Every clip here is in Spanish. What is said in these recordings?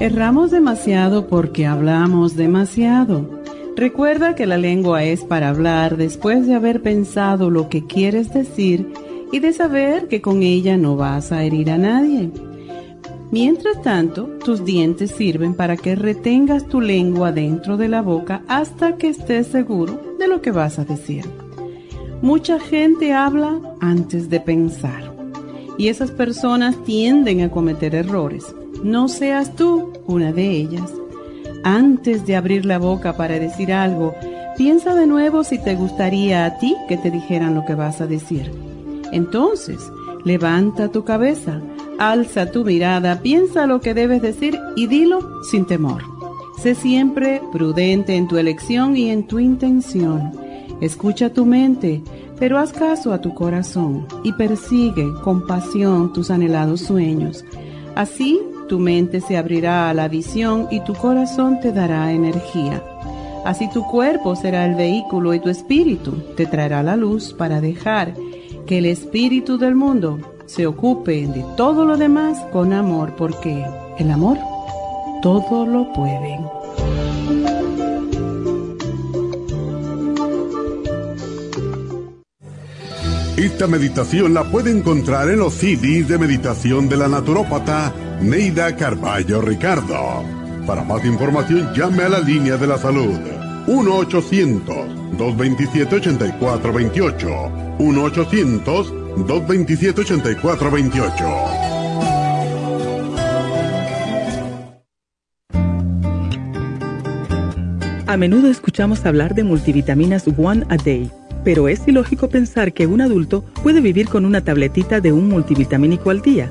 Erramos demasiado porque hablamos demasiado. Recuerda que la lengua es para hablar después de haber pensado lo que quieres decir y de saber que con ella no vas a herir a nadie. Mientras tanto, tus dientes sirven para que retengas tu lengua dentro de la boca hasta que estés seguro de lo que vas a decir. Mucha gente habla antes de pensar y esas personas tienden a cometer errores. No seas tú una de ellas. Antes de abrir la boca para decir algo, piensa de nuevo si te gustaría a ti que te dijeran lo que vas a decir. Entonces, levanta tu cabeza, alza tu mirada, piensa lo que debes decir y dilo sin temor. Sé siempre prudente en tu elección y en tu intención. Escucha tu mente, pero haz caso a tu corazón y persigue con pasión tus anhelados sueños. Así tu mente se abrirá a la visión y tu corazón te dará energía. Así tu cuerpo será el vehículo y tu espíritu te traerá la luz para dejar que el espíritu del mundo se ocupe de todo lo demás con amor, porque el amor todo lo puede. Esta meditación la puede encontrar en los CDs de meditación de la naturópata Neida Carballo Ricardo. Para más información llame a la línea de la salud 1-800-227-8428. 1-800-227-8428. A menudo escuchamos hablar de multivitaminas One a Day, pero es ilógico pensar que un adulto puede vivir con una tabletita de un multivitamínico al día.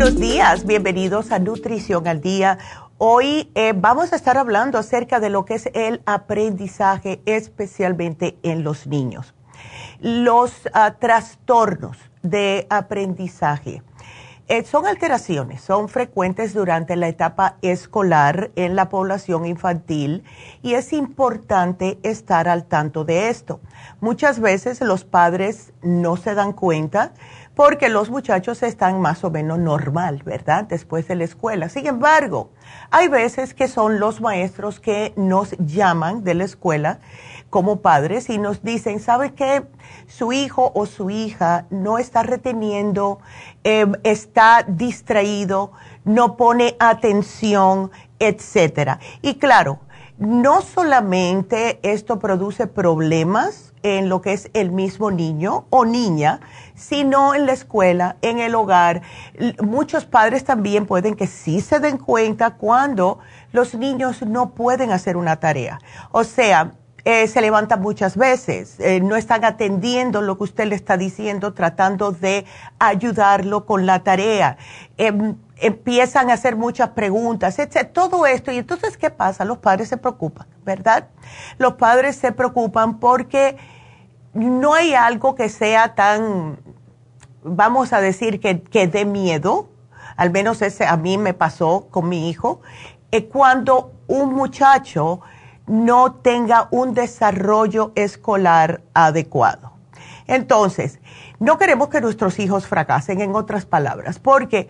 Buenos días, bienvenidos a Nutrición al Día. Hoy eh, vamos a estar hablando acerca de lo que es el aprendizaje, especialmente en los niños. Los ah, trastornos de aprendizaje eh, son alteraciones, son frecuentes durante la etapa escolar en la población infantil y es importante estar al tanto de esto. Muchas veces los padres no se dan cuenta porque los muchachos están más o menos normal, ¿verdad? Después de la escuela. Sin embargo, hay veces que son los maestros que nos llaman de la escuela como padres y nos dicen, ¿sabe qué? Su hijo o su hija no está reteniendo, em, está distraído, no pone atención, etcétera. Y claro, no solamente esto produce problemas, en lo que es el mismo niño o niña, sino en la escuela, en el hogar. Muchos padres también pueden que sí se den cuenta cuando los niños no pueden hacer una tarea. O sea, eh, se levantan muchas veces, eh, no están atendiendo lo que usted le está diciendo, tratando de ayudarlo con la tarea. Em, empiezan a hacer muchas preguntas, etc. Todo esto. Y entonces, ¿qué pasa? Los padres se preocupan, ¿verdad? Los padres se preocupan porque no hay algo que sea tan, vamos a decir, que, que dé miedo. Al menos ese a mí me pasó con mi hijo. Eh, cuando un muchacho no tenga un desarrollo escolar adecuado. Entonces, no queremos que nuestros hijos fracasen, en otras palabras, porque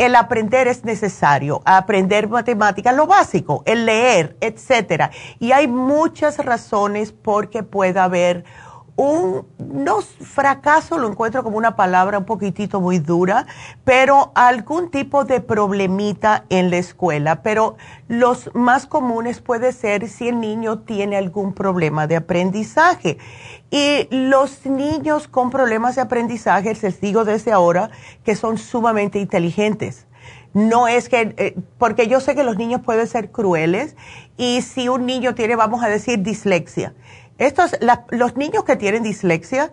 el aprender es necesario, aprender matemáticas, lo básico, el leer, etcétera. Y hay muchas razones por que pueda haber un, no fracaso, lo encuentro como una palabra un poquitito muy dura, pero algún tipo de problemita en la escuela. Pero los más comunes puede ser si el niño tiene algún problema de aprendizaje. Y los niños con problemas de aprendizaje, les digo desde ahora, que son sumamente inteligentes. No es que, eh, porque yo sé que los niños pueden ser crueles y si un niño tiene, vamos a decir, dislexia. Estos, los niños que tienen dislexia,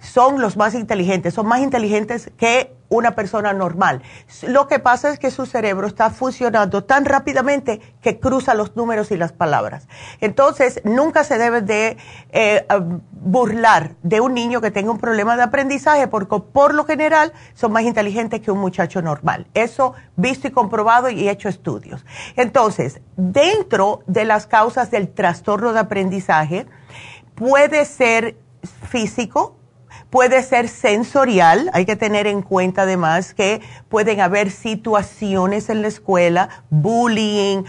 son los más inteligentes, son más inteligentes que una persona normal. Lo que pasa es que su cerebro está funcionando tan rápidamente que cruza los números y las palabras. Entonces, nunca se debe de eh, burlar de un niño que tenga un problema de aprendizaje porque por lo general son más inteligentes que un muchacho normal. Eso visto y comprobado y hecho estudios. Entonces, dentro de las causas del trastorno de aprendizaje, puede ser físico, puede ser sensorial, hay que tener en cuenta además que pueden haber situaciones en la escuela, bullying,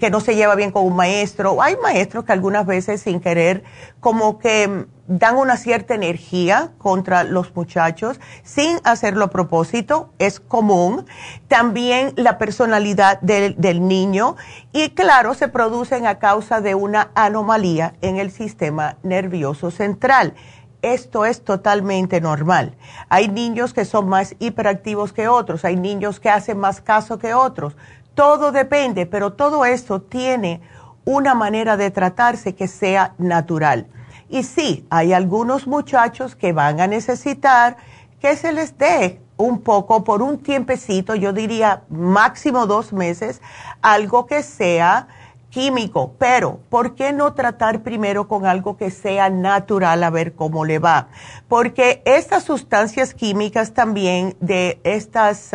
que no se lleva bien con un maestro. Hay maestros que algunas veces sin querer como que dan una cierta energía contra los muchachos sin hacerlo a propósito, es común. También la personalidad del, del, niño y claro, se producen a causa de una anomalía en el sistema nervioso central esto es totalmente normal. Hay niños que son más hiperactivos que otros, hay niños que hacen más caso que otros. Todo depende, pero todo esto tiene una manera de tratarse que sea natural. Y sí, hay algunos muchachos que van a necesitar que se les dé un poco por un tiempecito, yo diría máximo dos meses, algo que sea químico, pero ¿por qué no tratar primero con algo que sea natural a ver cómo le va? Porque estas sustancias químicas también de estas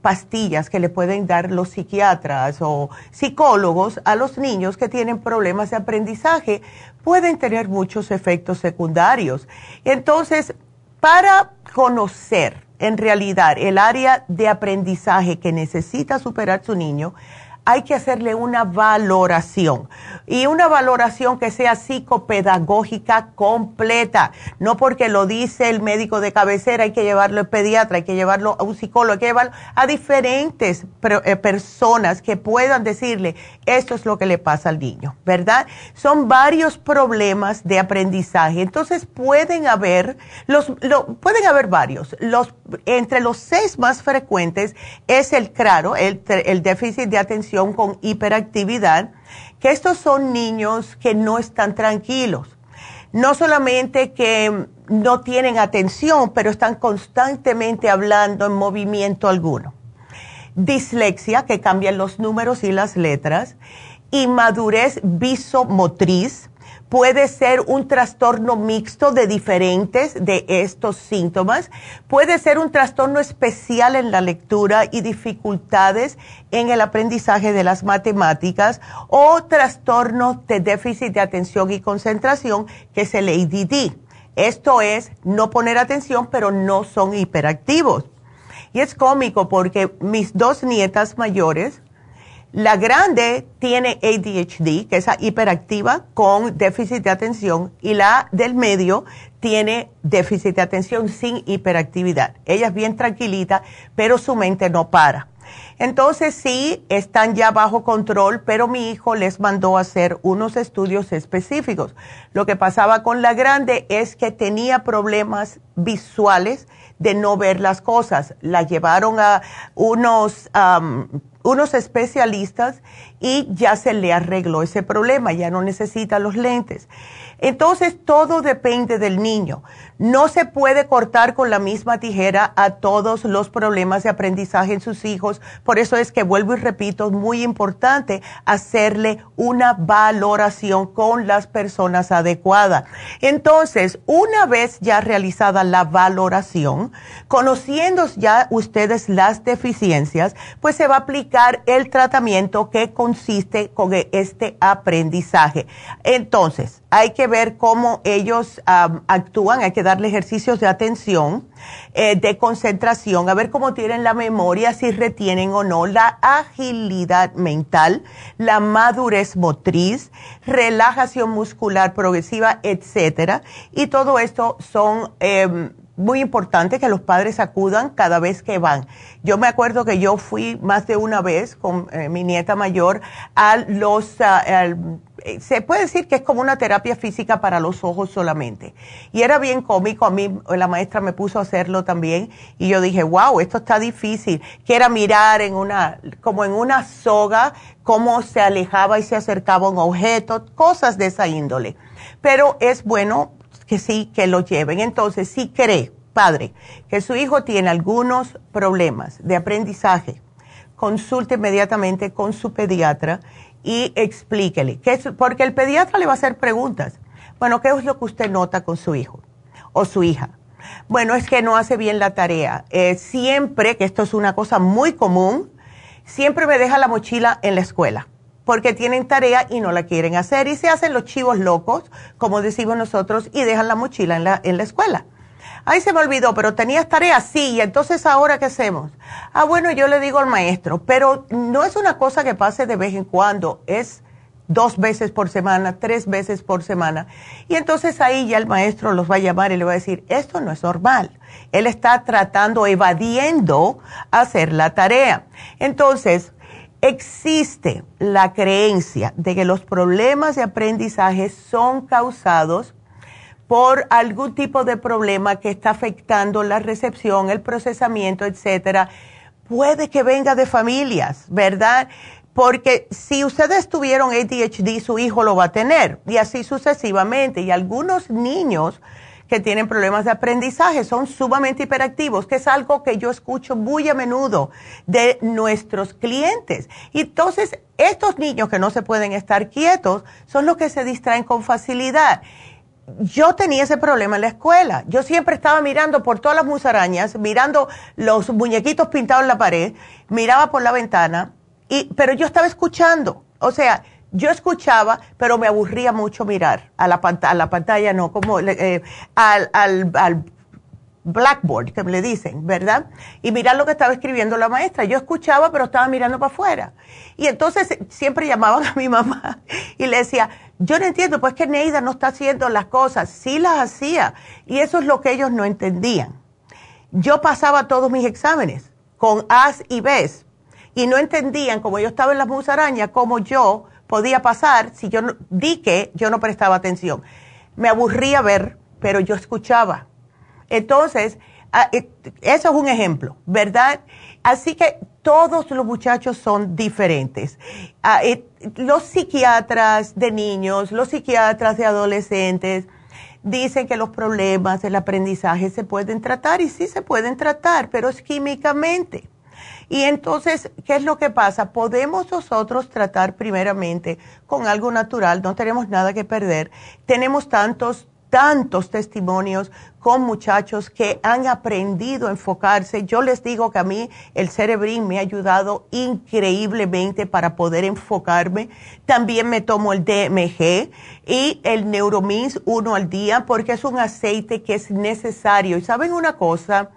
pastillas que le pueden dar los psiquiatras o psicólogos a los niños que tienen problemas de aprendizaje pueden tener muchos efectos secundarios. Entonces, para conocer en realidad el área de aprendizaje que necesita superar su niño, hay que hacerle una valoración y una valoración que sea psicopedagógica completa. No porque lo dice el médico de cabecera, hay que llevarlo al pediatra, hay que llevarlo a un psicólogo, hay que llevarlo a diferentes eh, personas que puedan decirle, esto es lo que le pasa al niño, ¿verdad? Son varios problemas de aprendizaje. Entonces pueden haber, los, pueden haber varios. Los, entre los seis más frecuentes es el claro, el, el déficit de atención con hiperactividad, que estos son niños que no están tranquilos. No solamente que no tienen atención, pero están constantemente hablando en movimiento alguno. Dislexia, que cambian los números y las letras. Inmadurez visomotriz, puede ser un trastorno mixto de diferentes de estos síntomas, puede ser un trastorno especial en la lectura y dificultades en el aprendizaje de las matemáticas o trastorno de déficit de atención y concentración, que es el ADD. Esto es no poner atención, pero no son hiperactivos. Y es cómico porque mis dos nietas mayores, la grande tiene ADHD, que es hiperactiva con déficit de atención, y la del medio tiene déficit de atención sin hiperactividad. Ella es bien tranquilita, pero su mente no para. Entonces sí, están ya bajo control, pero mi hijo les mandó hacer unos estudios específicos. Lo que pasaba con la grande es que tenía problemas visuales de no ver las cosas. La llevaron a unos unos especialistas y ya se le arregló ese problema, ya no necesita los lentes. Entonces, todo depende del niño. No se puede cortar con la misma tijera a todos los problemas de aprendizaje en sus hijos. Por eso es que vuelvo y repito, muy importante hacerle una valoración con las personas adecuadas. Entonces, una vez ya realizada la valoración, conociendo ya ustedes las deficiencias, pues se va a aplicar el tratamiento que consiste con este aprendizaje. Entonces, hay que ver cómo ellos actúan, hay que darle ejercicios de atención, eh, de concentración, a ver cómo tienen la memoria, si retienen o no, la agilidad mental, la madurez motriz, relajación muscular progresiva, etcétera. Y todo esto son em, muy importante que los padres acudan cada vez que van. Yo me acuerdo que yo fui más de una vez con eh, mi nieta mayor a los, ah, eh, se puede decir que es como una terapia física para los ojos solamente. Y era bien cómico, a mí la maestra me puso a hacerlo también y yo dije, wow, esto está difícil, que era mirar en una, como en una soga, cómo se alejaba y se acercaba un objeto, cosas de esa índole. Pero es bueno que sí, que lo lleven. Entonces, si cree, padre, que su hijo tiene algunos problemas de aprendizaje, consulte inmediatamente con su pediatra y explíquele. Que es, porque el pediatra le va a hacer preguntas. Bueno, ¿qué es lo que usted nota con su hijo o su hija? Bueno, es que no hace bien la tarea. Eh, siempre, que esto es una cosa muy común, siempre me deja la mochila en la escuela porque tienen tarea y no la quieren hacer y se hacen los chivos locos, como decimos nosotros, y dejan la mochila en la, en la escuela. Ay, se me olvidó, pero tenías tarea, sí, y entonces ahora qué hacemos? Ah, bueno, yo le digo al maestro, pero no es una cosa que pase de vez en cuando, es dos veces por semana, tres veces por semana. Y entonces ahí ya el maestro los va a llamar y le va a decir, esto no es normal. Él está tratando, evadiendo hacer la tarea. Entonces, existe la creencia de que los problemas de aprendizaje son causados por algún tipo de problema que está afectando la recepción, el procesamiento, etcétera, puede que venga de familias, ¿verdad? Porque si ustedes tuvieron ADHD, su hijo lo va a tener y así sucesivamente. Y algunos niños que tienen problemas de aprendizaje, son sumamente hiperactivos, que es algo que yo escucho muy a menudo de nuestros clientes. Y entonces, estos niños que no se pueden estar quietos son los que se distraen con facilidad. Yo tenía ese problema en la escuela. Yo siempre estaba mirando por todas las musarañas, mirando los muñequitos pintados en la pared, miraba por la ventana, y, pero yo estaba escuchando. O sea, yo escuchaba, pero me aburría mucho mirar a la, pantalla, a la pantalla, no, como eh, al, al, al, blackboard, que le dicen, ¿verdad? Y mirar lo que estaba escribiendo la maestra. Yo escuchaba, pero estaba mirando para afuera. Y entonces siempre llamaban a mi mamá y le decía, yo no entiendo, pues que Neida no está haciendo las cosas. Sí las hacía. Y eso es lo que ellos no entendían. Yo pasaba todos mis exámenes con A's y B's. Y no entendían, como yo estaba en las musarañas, como yo podía pasar si yo no, di que yo no prestaba atención. Me aburría ver, pero yo escuchaba. Entonces, eh, eso es un ejemplo, ¿verdad? Así que todos los muchachos son diferentes. Eh, los psiquiatras de niños, los psiquiatras de adolescentes, dicen que los problemas del aprendizaje se pueden tratar y sí se pueden tratar, pero es químicamente. Y entonces, ¿qué es lo que pasa? Podemos nosotros tratar primeramente con algo natural, no tenemos nada que perder. Tenemos tantos, tantos testimonios con muchachos que han aprendido a enfocarse. Yo les digo que a mí el Cerebrin me ha ayudado increíblemente para poder enfocarme. También me tomo el DMG y el Neuromins uno al día porque es un aceite que es necesario. Y saben una cosa,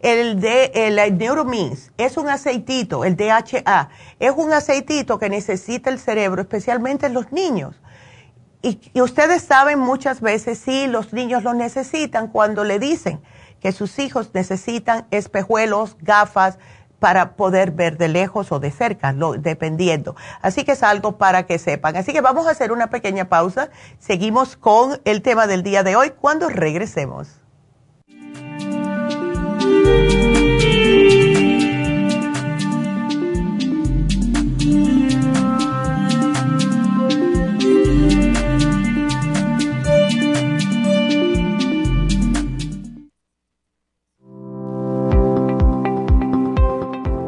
el de el Neuromins es un aceitito, el DHA, es un aceitito que necesita el cerebro, especialmente en los niños. Y, y, ustedes saben muchas veces si los niños lo necesitan cuando le dicen que sus hijos necesitan espejuelos, gafas para poder ver de lejos o de cerca, lo, dependiendo. Así que es algo para que sepan. Así que vamos a hacer una pequeña pausa. Seguimos con el tema del día de hoy cuando regresemos.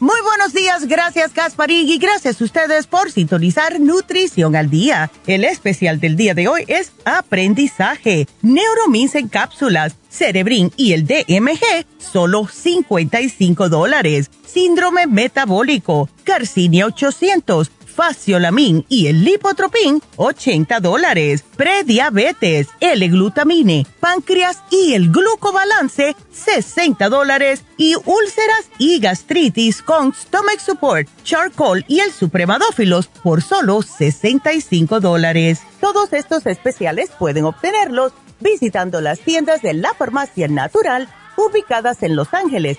Muy buenos días, gracias Gasparín y gracias a ustedes por sintonizar Nutrición al Día. El especial del día de hoy es aprendizaje, Neuromins en cápsulas, Cerebrin y el DMG, solo 55 dólares. Síndrome metabólico, Carcinia 800 Faciolamin y el Lipotropin, 80 dólares. Prediabetes, L-glutamine, páncreas y el glucobalance, 60 dólares. Y úlceras y gastritis con Stomach Support, Charcoal y el Supremadófilos por solo 65 dólares. Todos estos especiales pueden obtenerlos visitando las tiendas de la Farmacia Natural ubicadas en Los Ángeles,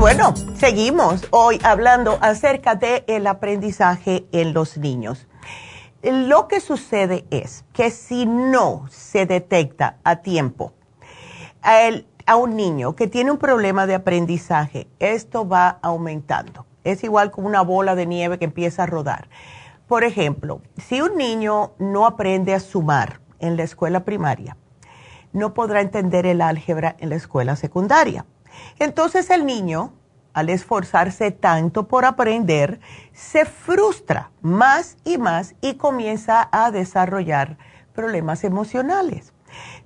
Bueno, seguimos hoy hablando acerca del el aprendizaje en los niños. Lo que sucede es que si no se detecta a tiempo a un niño que tiene un problema de aprendizaje, esto va aumentando. Es igual como una bola de nieve que empieza a rodar. Por ejemplo, si un niño no aprende a sumar en la escuela primaria, no podrá entender el álgebra en la escuela secundaria entonces el niño, al esforzarse tanto por aprender, se frustra más y más y comienza a desarrollar problemas emocionales,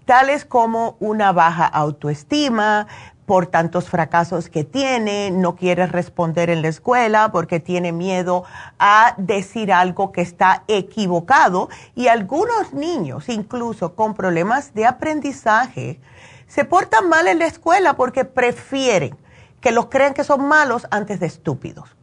tales como una baja autoestima, por tantos fracasos que tiene, no quiere responder en la escuela porque tiene miedo a decir algo que está equivocado y algunos niños, incluso con problemas de aprendizaje, se portan mal en la escuela porque prefieren que los crean que son malos antes de estúpidos.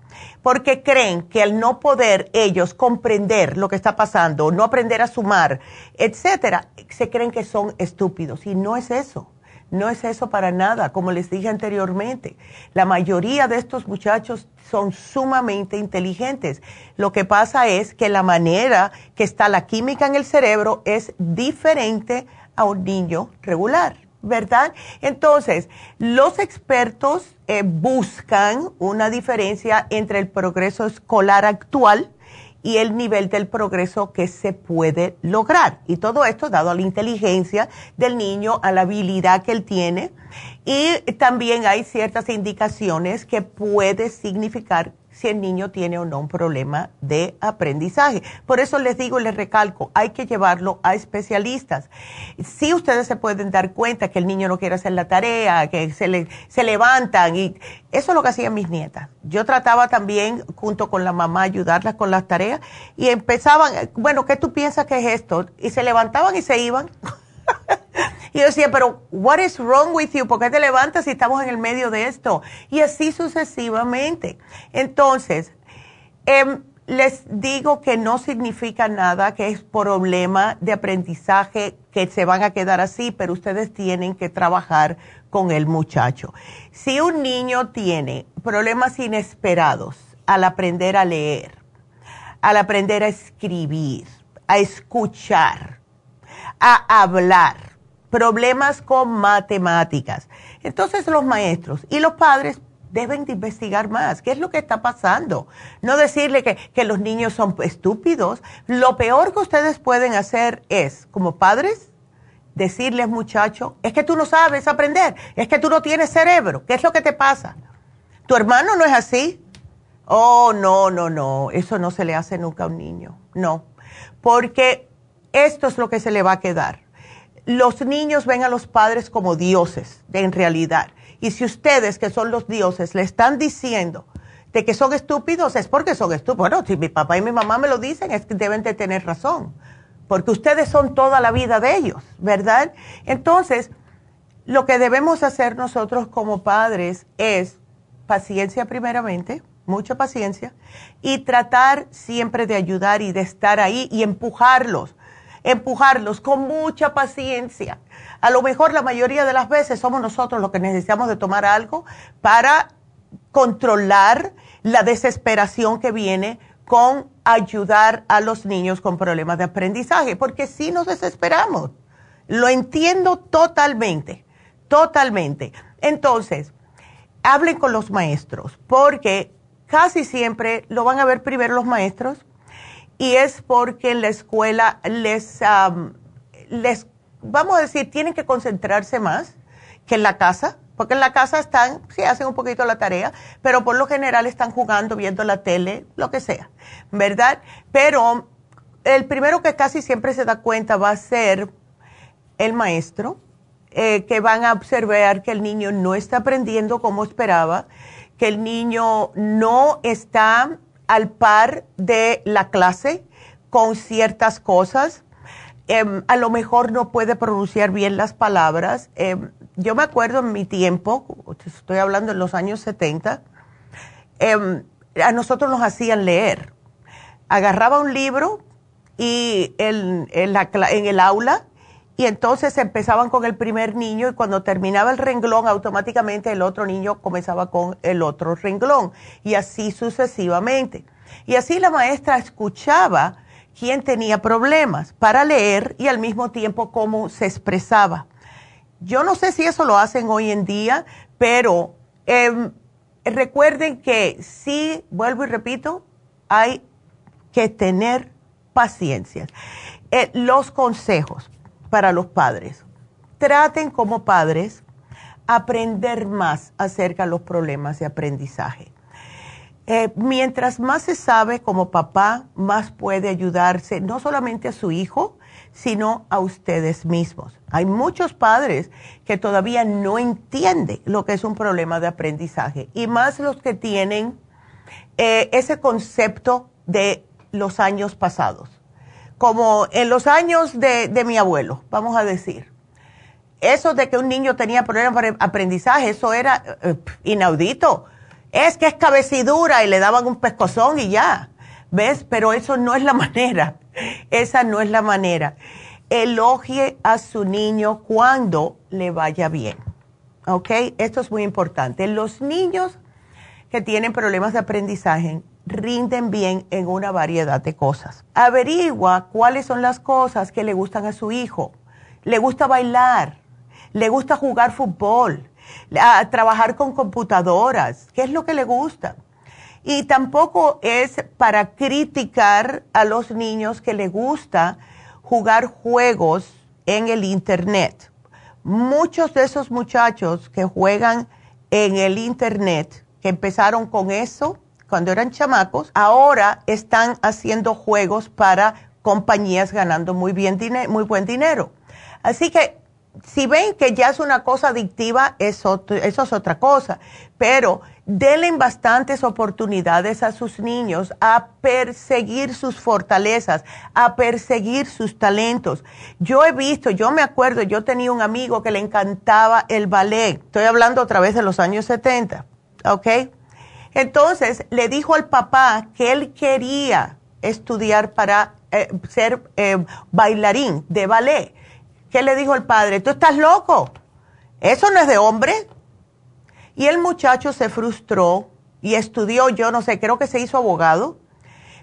Porque creen que al no poder ellos comprender lo que está pasando, no aprender a sumar, etcétera, se creen que son estúpidos. Y no es eso. No es eso para nada, como les dije anteriormente. La mayoría de estos muchachos son sumamente inteligentes. Lo que pasa es que la manera que está la química en el cerebro es diferente a un niño regular. ¿Verdad? Entonces, los expertos eh, buscan una diferencia entre el progreso escolar actual y el nivel del progreso que se puede lograr. Y todo esto dado a la inteligencia del niño, a la habilidad que él tiene. Y también hay ciertas indicaciones que puede significar si el niño tiene o no un problema de aprendizaje. Por eso les digo y les recalco, hay que llevarlo a especialistas. Si ustedes se pueden dar cuenta que el niño no quiere hacer la tarea, que se, le, se levantan y eso es lo que hacían mis nietas. Yo trataba también junto con la mamá ayudarlas con las tareas y empezaban, bueno, ¿qué tú piensas que es esto? Y se levantaban y se iban. Y yo decía, pero, what is wrong with you? ¿Por qué te levantas si estamos en el medio de esto? Y así sucesivamente. Entonces, em, les digo que no significa nada, que es problema de aprendizaje, que se van a quedar así, pero ustedes tienen que trabajar con el muchacho. Si un niño tiene problemas inesperados al aprender a leer, al aprender a escribir, a escuchar, a hablar, problemas con matemáticas. Entonces los maestros y los padres deben de investigar más. ¿Qué es lo que está pasando? No decirle que, que, los niños son estúpidos. Lo peor que ustedes pueden hacer es, como padres, decirles, muchacho, es que tú no sabes aprender, es que tú no tienes cerebro. ¿Qué es lo que te pasa? ¿Tu hermano no es así? Oh, no, no, no, eso no se le hace nunca a un niño. No, porque esto es lo que se le va a quedar. Los niños ven a los padres como dioses, en realidad. Y si ustedes, que son los dioses, le están diciendo de que son estúpidos, es porque son estúpidos. Bueno, si mi papá y mi mamá me lo dicen, es que deben de tener razón. Porque ustedes son toda la vida de ellos, ¿verdad? Entonces, lo que debemos hacer nosotros como padres es paciencia primeramente, mucha paciencia, y tratar siempre de ayudar y de estar ahí y empujarlos empujarlos con mucha paciencia. A lo mejor la mayoría de las veces somos nosotros los que necesitamos de tomar algo para controlar la desesperación que viene con ayudar a los niños con problemas de aprendizaje, porque si nos desesperamos. Lo entiendo totalmente, totalmente. Entonces, hablen con los maestros, porque casi siempre lo van a ver primero los maestros y es porque en la escuela les, les, vamos a decir, tienen que concentrarse más que en la casa, porque en la casa están, sí, hacen un poquito la tarea, pero por lo general están jugando, viendo la tele, lo que sea, ¿verdad? Pero el primero que casi siempre se da cuenta va a ser el maestro, eh, que van a observar que el niño no está aprendiendo como esperaba, que el niño no está al par de la clase con ciertas cosas. Em, a lo mejor no puede pronunciar bien las palabras. Em, yo me acuerdo en mi tiempo, estoy hablando en los años 70, em, a nosotros nos hacían leer. Agarraba un libro y en, en el aula y entonces empezaban con el primer niño y cuando terminaba el renglón automáticamente el otro niño comenzaba con el otro renglón y así sucesivamente. Y así la maestra escuchaba quién tenía problemas para leer y al mismo tiempo cómo se expresaba. Yo no sé si eso lo hacen hoy en día, pero em, recuerden que sí, vuelvo y repito, hay que tener paciencia. Eh, los consejos para los padres. Traten como padres aprender más acerca de los problemas de aprendizaje. Eh, mientras más se sabe como papá, más puede ayudarse no solamente a su hijo, sino a ustedes mismos. Hay muchos padres que todavía no entienden lo que es un problema de aprendizaje y más los que tienen eh, ese concepto de los años pasados como en los años de, mi abuelo, vamos a decir. Eso de que un niño tenía problemas para aprendizaje, eso era eh, inaudito. Es que es cabecidura y le daban un pescozón y ya. ¿Ves? Pero eso no es la manera. Esa no es la manera. Elogie a su niño cuando le vaya bien. ¿Ok? Esto es muy importante. Los niños que tienen problemas de aprendizaje rinden bien en una variedad de cosas. Averigua cuáles son las cosas que le gustan a su hijo. Le gusta bailar, le gusta jugar fútbol, trabajar con computadoras, qué es lo que le gusta. Y tampoco es para criticar a los niños que le gusta jugar juegos en el Internet. Muchos de esos muchachos que juegan en el Internet, que empezaron con eso, cuando eran chamacos, ahora están haciendo juegos para compañías ganando muy, bien muy buen dinero. Así que si ven que ya es una cosa adictiva, eso, eso es otra cosa. Pero denle bastantes oportunidades a sus niños a perseguir sus fortalezas, a perseguir sus talentos. Yo he visto, yo me acuerdo, yo tenía un amigo que le encantaba el ballet. Estoy hablando otra vez de los años 70, ¿ok? Entonces le dijo al papá que él quería estudiar para eh, ser eh, bailarín de ballet. ¿Qué le dijo el padre? Tú estás loco. Eso no es de hombre. Y el muchacho se frustró y estudió, yo no sé, creo que se hizo abogado,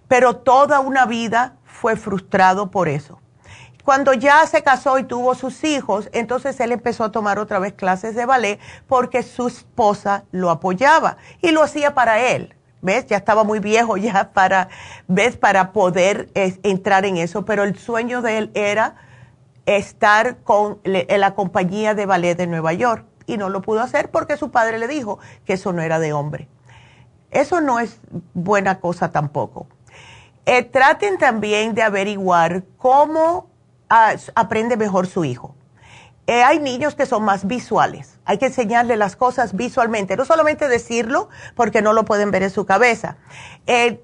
pero toda una vida fue frustrado por eso. Cuando ya se casó y tuvo sus hijos, entonces él empezó a tomar otra vez clases de ballet porque su esposa lo apoyaba y lo hacía para él. ¿Ves? Ya estaba muy viejo ya para, ¿ves? Para poder entrar en eso, pero el sueño de él era estar con la compañía de ballet de Nueva York y no lo pudo hacer porque su padre le dijo que eso no era de hombre. Eso no es buena cosa tampoco. Eh, traten también de averiguar cómo aprende mejor su hijo. Eh, hay niños que son más visuales. Hay que enseñarle las cosas visualmente, no solamente decirlo porque no lo pueden ver en su cabeza. Eh,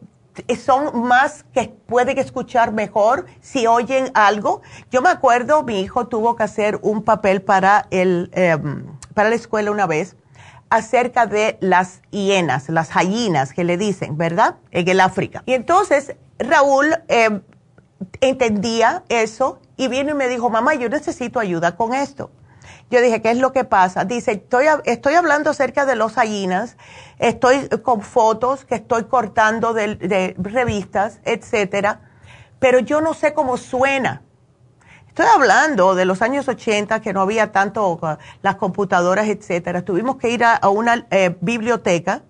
son más que pueden escuchar mejor si oyen algo. Yo me acuerdo, mi hijo tuvo que hacer un papel para el, em, para la escuela una vez acerca de las hienas, las gallinas que le dicen, ¿verdad? En el África. Y entonces Raúl eh, entendía eso y vino y me dijo, mamá, yo necesito ayuda con esto. Yo dije, ¿qué es lo que pasa? Dice, estoy, estoy hablando acerca de los gallinas, estoy con fotos que estoy cortando de, revistas, etcétera, pero yo no sé cómo suena. Estoy hablando de los años 80, que no había tanto uh, las computadoras, etcétera. Tuvimos que ir a, una eh, biblioteca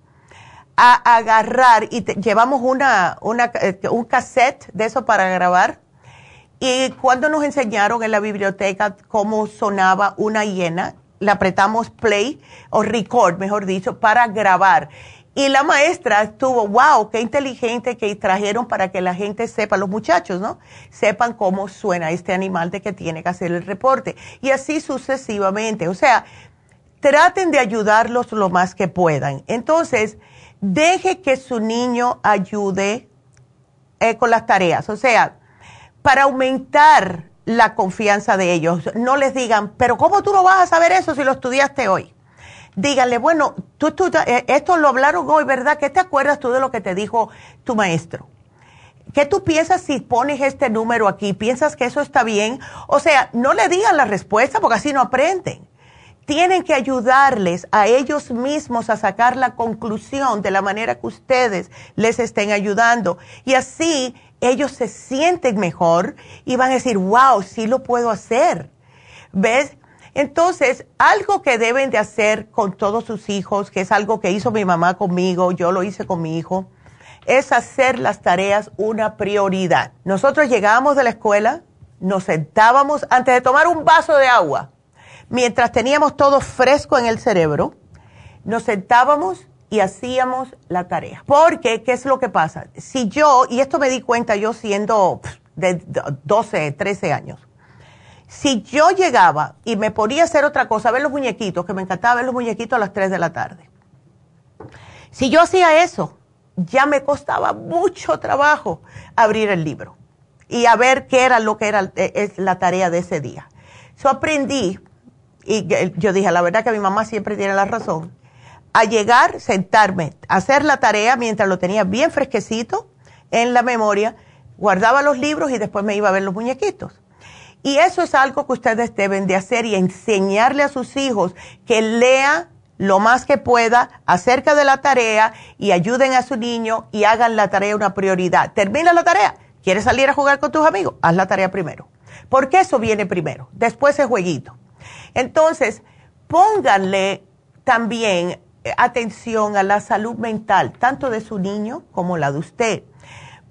a agarrar y llevamos una, una, eh, un cassette de eso para grabar. Y cuando nos enseñaron en la biblioteca cómo sonaba una hiena, le apretamos play o record, mejor dicho, para grabar. Y la maestra estuvo, wow, qué inteligente que trajeron para que la gente sepa, los muchachos, ¿no? Sepan cómo suena este animal de que tiene que hacer el reporte. Y así sucesivamente. O sea, traten de ayudarlos lo más que puedan. Entonces, deje que su niño ayude eh, con las tareas. O sea, para aumentar la confianza de ellos, no les digan, pero ¿cómo tú no vas a saber eso si lo estudiaste hoy? díganle, bueno, tú, tú, eh, esto lo hablaron hoy, ¿verdad? ¿Qué te acuerdas tú de lo que te dijo tu maestro? ¿Qué tú piensas si pones este número aquí? ¿Piensas que eso está bien? O sea, no le digan la respuesta porque así no aprenden. Tienen que ayudarles a ellos mismos a sacar la conclusión de la manera que ustedes les estén ayudando. Y así ellos se sienten mejor y van a decir, wow, sí lo puedo hacer. ¿Ves? Entonces, algo que deben de hacer con todos sus hijos, que es algo que hizo mi mamá conmigo, yo lo hice con mi hijo, es hacer las tareas una prioridad. Nosotros llegábamos de la escuela, nos sentábamos antes de tomar un vaso de agua, mientras teníamos todo fresco en el cerebro, nos sentábamos y hacíamos la tarea. Porque, ¿qué es lo que pasa? Si yo, y esto me di cuenta yo siendo de 12, 13 años, si yo llegaba y me ponía a hacer otra cosa, a ver los muñequitos, que me encantaba ver los muñequitos a las 3 de la tarde. Si yo hacía eso, ya me costaba mucho trabajo abrir el libro y a ver qué era lo que era eh, la tarea de ese día. Yo aprendí, y yo dije, la verdad que mi mamá siempre tiene la razón, a llegar, sentarme, hacer la tarea mientras lo tenía bien fresquecito en la memoria, guardaba los libros y después me iba a ver los muñequitos. Y eso es algo que ustedes deben de hacer y enseñarle a sus hijos que lea lo más que pueda acerca de la tarea y ayuden a su niño y hagan la tarea una prioridad. Termina la tarea. ¿Quieres salir a jugar con tus amigos? Haz la tarea primero. Porque eso viene primero. Después el jueguito. Entonces, pónganle también atención a la salud mental, tanto de su niño como la de usted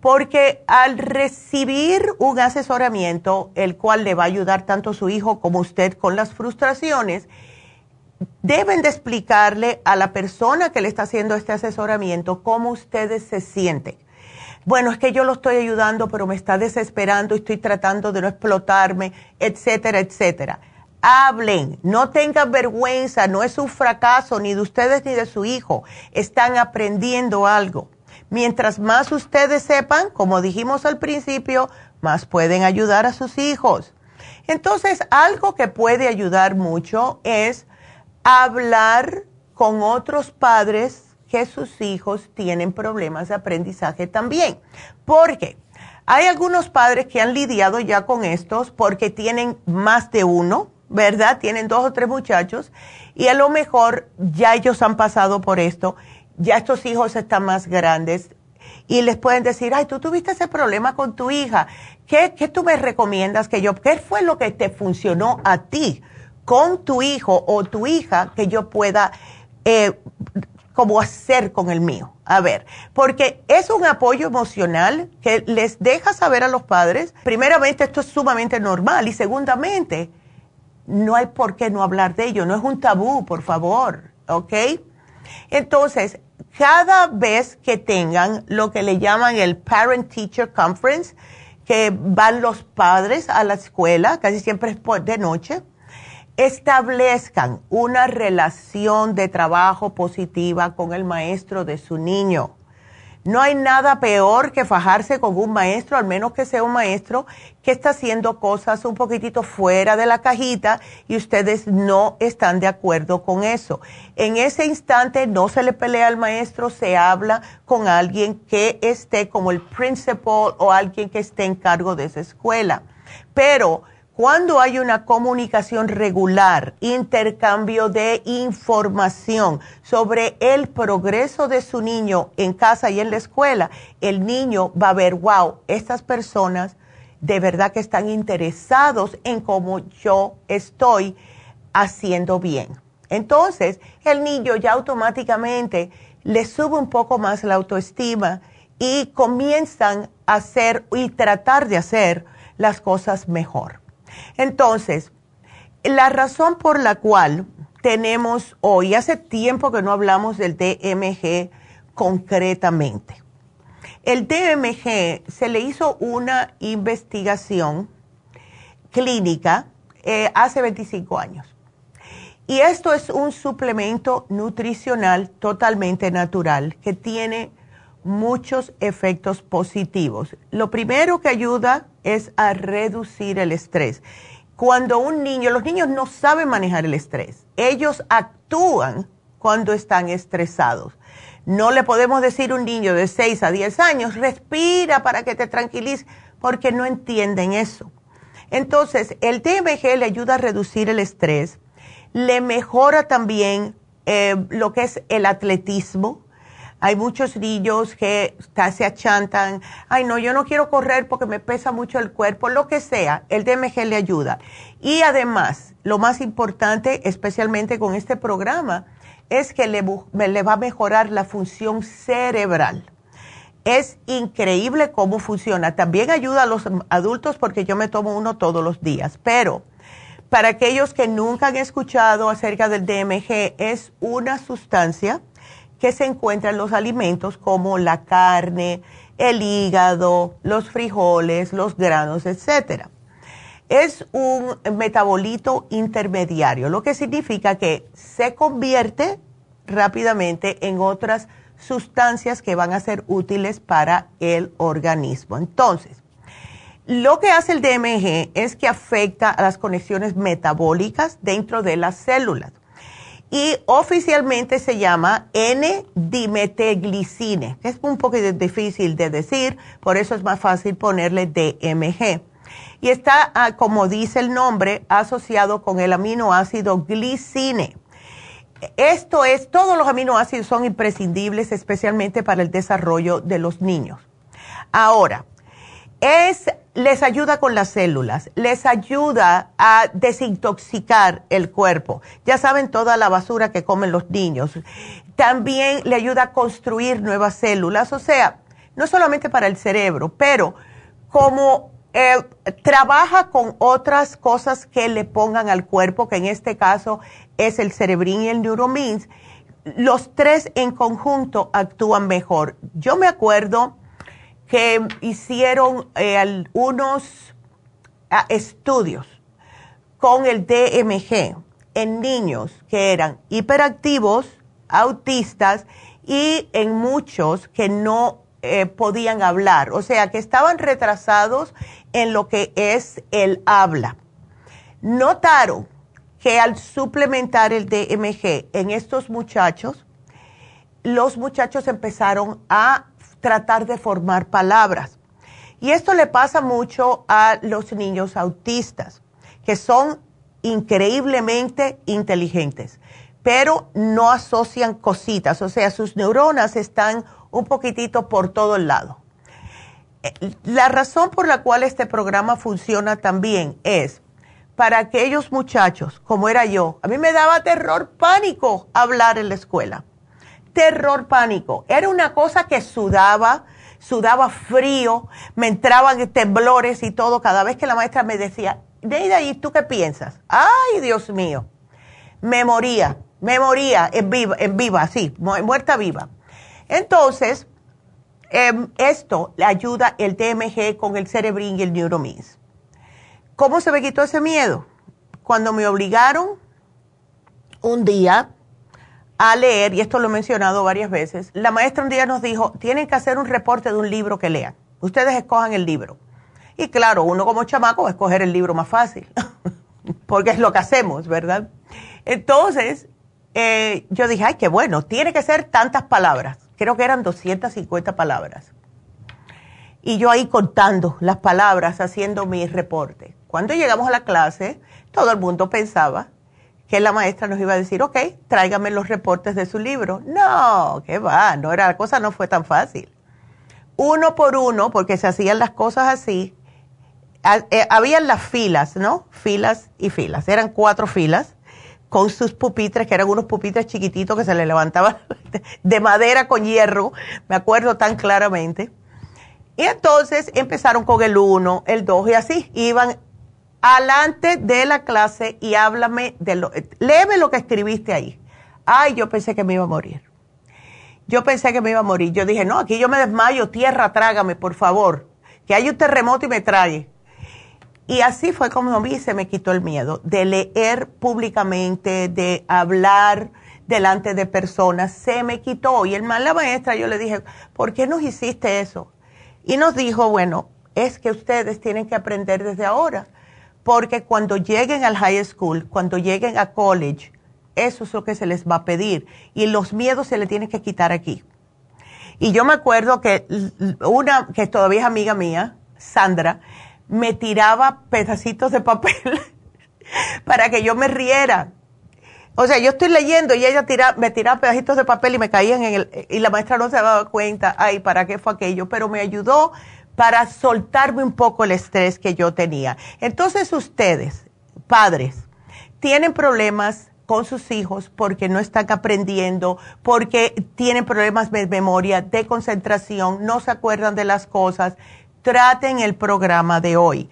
porque al recibir un asesoramiento, el cual le va a ayudar tanto su hijo como usted con las frustraciones, deben de explicarle a la persona que le está haciendo este asesoramiento cómo ustedes se sienten. Bueno, es que yo lo estoy ayudando, pero me está desesperando, estoy tratando de no explotarme, etcétera, etcétera. Hablen, no tengan vergüenza, no es un fracaso ni de ustedes ni de su hijo, están aprendiendo algo. Mientras más ustedes sepan, como dijimos al principio, más pueden ayudar a sus hijos. Entonces, algo que puede ayudar mucho es hablar con otros padres que sus hijos tienen problemas de aprendizaje también. Porque hay algunos padres que han lidiado ya con estos porque tienen más de uno, ¿verdad? Tienen dos o tres muchachos y a lo mejor ya ellos han pasado por esto, ya estos hijos están más grandes y les pueden decir, ay, tú tuviste ese problema con tu hija, ¿qué, tú me recomiendas que yo, qué fue lo que te funcionó a ti con tu hijo o tu hija que yo pueda eh, como hacer con el mío? A ver, porque es un apoyo emocional que les deja saber a los padres, primeramente esto es sumamente normal y segundamente, no hay por qué no hablar de ello, no es un tabú, por favor, ¿ok? Entonces, cada vez que tengan lo que le llaman el Parent Teacher Conference, que van los padres a la escuela, casi siempre es de noche, establezcan una relación de trabajo positiva con el maestro de su niño. No hay nada peor que fajarse con un maestro, al menos que sea un maestro que está haciendo cosas un poquitito fuera de la cajita y ustedes no están de acuerdo con eso. En ese instante no se le pelea al maestro, se habla con alguien que esté como el principal o alguien que esté en cargo de esa escuela. Pero cuando hay una comunicación regular, intercambio de información sobre el progreso de su niño en casa y en la escuela, el niño va a ver, wow, estas personas de verdad que están interesados en cómo yo estoy haciendo bien. Entonces, el niño ya automáticamente le sube un poco más la autoestima y comienzan a hacer y tratar de hacer las cosas mejor. Entonces, la razón por la cual tenemos hoy, hace tiempo que no hablamos del DMG concretamente. El DMG se le hizo una investigación clínica eh, hace 25 años. Y esto es un suplemento nutricional totalmente natural que tiene muchos efectos positivos. Lo primero que ayuda es a reducir el estrés. Cuando un niño, los niños no saben manejar el estrés, ellos actúan cuando están estresados. No le podemos decir a un niño de 6 a 10 años, respira para que te tranquilices, porque no entienden eso. Entonces, el TMG le ayuda a reducir el estrés, le mejora también eh, lo que es el atletismo, hay muchos niños que se achantan, ay no, yo no quiero correr porque me pesa mucho el cuerpo, lo que sea, el DMG le ayuda. Y además, lo más importante, especialmente con este programa, es que le, le va a mejorar la función cerebral. Es increíble cómo funciona. También ayuda a los adultos porque yo me tomo uno todos los días, pero para aquellos que nunca han escuchado acerca del DMG, es una sustancia que se encuentra en los alimentos como la carne, el hígado, los frijoles, los granos, etc. Es un metabolito intermediario, lo que significa que se convierte rápidamente en otras sustancias que van a ser útiles para el organismo. Entonces, lo que hace el DMG es que afecta a las conexiones metabólicas dentro de las células y oficialmente se llama N-dimeteglicine. Es un poco difícil de decir, por eso es más fácil ponerle DMG. Y está, ah, como dice el nombre, asociado con el aminoácido glicine. Esto es, todos los aminoácidos son imprescindibles, especialmente para el desarrollo de los niños. Ahora, es les ayuda con las células, les ayuda a desintoxicar el cuerpo. Ya saben toda la basura que comen los niños. También le ayuda a construir nuevas células, o sea, no solamente para el cerebro, pero como eh, trabaja con otras cosas que le pongan al cuerpo, que en este caso es el cerebrín y el neuromins, los tres en conjunto actúan mejor. Yo me acuerdo que hicieron eh, unos ah, estudios con el DMG en niños que eran hiperactivos, autistas y en muchos que no eh, podían hablar, o sea, que estaban retrasados en lo que es el habla. Notaron que al suplementar el DMG en estos muchachos, los muchachos empezaron a tratar de formar palabras. Y esto le pasa mucho a los niños autistas, que son increíblemente inteligentes, pero no asocian cositas, o sea, sus neuronas están un poquitito por todo el lado. Eh, la razón por la cual este programa funciona también es para aquellos muchachos, como era yo, a mí me daba terror, pánico hablar en la escuela. Terror, pánico. Era una cosa que sudaba, sudaba frío, me entraban temblores y todo cada vez que la maestra me decía, Neida, ¿y tú qué piensas? Ay, Dios mío. Me moría, me moría en viva, en viva, sí, muerta viva. Entonces, em, esto le ayuda el TMG con el Cerebrin y el Neuromins. ¿Cómo se me quitó ese miedo? Cuando me obligaron un día a leer, y esto lo he mencionado varias veces, la maestra un día nos dijo, tienen que hacer un reporte de un libro que lean. Ustedes escojan el libro. Y claro, uno como chamaco va a escoger el libro más fácil, porque es lo que hacemos, ¿verdad? Entonces, eh, yo dije, ay, qué bueno, tiene que ser tantas palabras creo que eran 250 palabras. Y yo ahí contando las palabras, haciendo mi reporte. Cuando llegamos a la clase, todo el mundo pensaba que la maestra nos iba a decir, ok, tráigame los reportes de su libro. No, qué va, no era, la cosa no fue tan fácil. Uno por uno, porque se hacían las cosas así, eh, habían las filas, ¿no? Filas y filas. Eran cuatro filas con sus pupitres, que eran unos pupitres chiquititos que se le levantaban de madera con hierro, me acuerdo tan claramente. Y entonces empezaron con el 1, el 2 y así, iban alante de la clase y háblame de lo, léeme lo que escribiste ahí. Ay, yo pensé que me iba a morir. Yo pensé que me iba a morir. Yo dije, no, aquí yo me desmayo, tierra, trágame, por favor. Que hay un terremoto y me trae. Y así fue como a mí se me quitó el miedo de leer públicamente, de hablar delante de personas, se me quitó. Y el mal la maestra, yo le dije, ¿por qué nos hiciste eso? Y nos dijo, bueno, es que ustedes tienen que aprender desde ahora, porque cuando lleguen al high school, cuando lleguen a college, eso es lo que se les va a pedir. Y los miedos se le tienen que quitar aquí. Y yo me acuerdo que una que todavía es amiga mía, Sandra, me tiraba pedacitos de papel para que yo me riera. O sea, yo estoy leyendo y ella tira, me tiraba pedacitos de papel y me caían en el... Y la maestra no se daba cuenta, ay, ¿para qué fue aquello? Pero me ayudó para soltarme un poco el estrés que yo tenía. Entonces ustedes, padres, tienen problemas con sus hijos porque no están aprendiendo, porque tienen problemas de memoria, de concentración, no se acuerdan de las cosas traten el programa de hoy.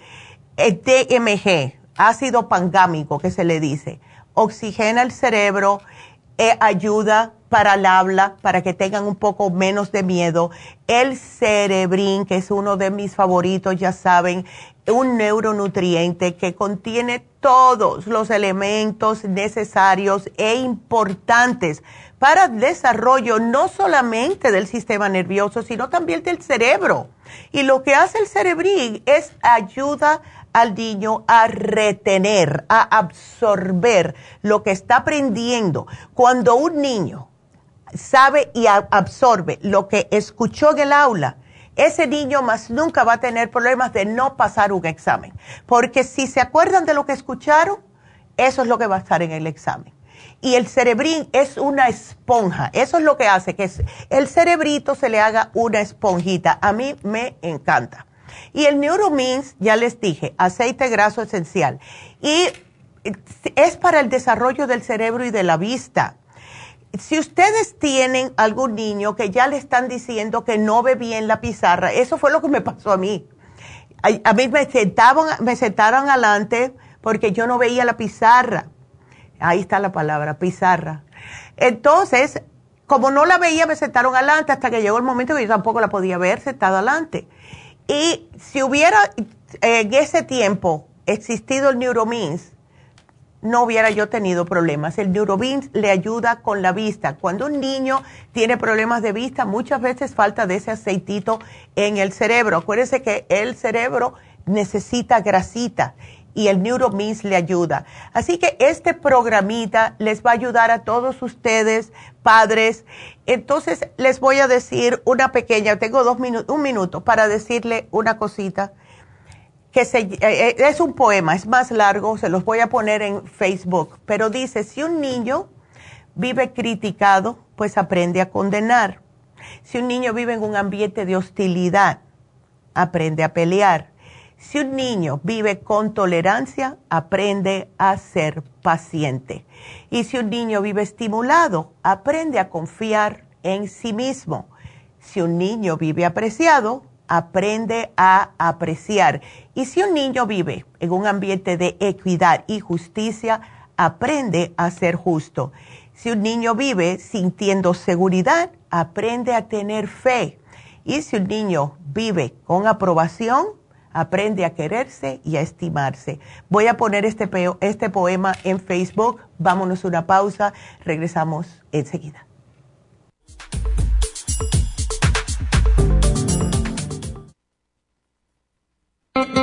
DMG, ácido pangámico que se le dice, oxigena el cerebro, eh, ayuda para el habla, para que tengan un poco menos de miedo. El cerebrín, que es uno de mis favoritos, ya saben, un neuronutriente que contiene todos los elementos necesarios e importantes para el desarrollo no solamente del sistema nervioso, sino también del cerebro. Y lo que hace el cerebrín es ayuda al niño a retener, a absorber lo que está aprendiendo. Cuando un niño sabe y absorbe lo que escuchó en el aula, ese niño más nunca va a tener problemas de no pasar un examen. Porque si se acuerdan de lo que escucharon, eso es lo que va a estar en el examen y el cerebrín es una esponja. Eso es lo que hace que el cerebrito se le haga una esponjita. A mí me encanta. Y el Neuromins, ya les dije, aceite graso esencial. Y es para el desarrollo del cerebro y de la vista. Si ustedes tienen algún niño que ya le están diciendo que no ve bien la pizarra, eso fue lo que me pasó a mí. A, mí me sentaban, me sentaron adelante porque yo no veía la pizarra Ahí está la palabra, pizarra. Entonces, como no la veía, me sentaron adelante hasta que llegó el momento que yo tampoco la podía ver sentada adelante. Y si hubiera en ese tiempo existido el Neuromins, no hubiera yo tenido problemas. El Neurobeans le ayuda con la vista. Cuando un niño tiene problemas de vista, muchas veces falta de ese aceitito en el cerebro. Acuérdense que el cerebro necesita grasita y el Neurobeans le ayuda. Así que este programita les va a ayudar a todos ustedes, padres. Entonces les voy a decir una pequeña, tengo dos minutos, un minuto para decirle una cosita que se, eh, eh, es un poema, es más largo, se los voy a poner en Facebook, pero dice, si un niño vive criticado, pues aprende a condenar. Si un niño vive en un ambiente de hostilidad, aprende a pelear. Si un niño vive con tolerancia, aprende a ser paciente. Y si un niño vive estimulado, aprende a confiar en sí mismo. Si un niño vive apreciado, aprende a apreciar. Y si un niño vive en un ambiente de equidad y justicia, aprende a ser justo. Si un niño vive sintiendo seguridad, aprende a tener fe. Y si un niño vive con aprobación, aprende a quererse y a estimarse. Voy a poner este, este poema en Facebook. Vámonos una pausa. Regresamos enseguida.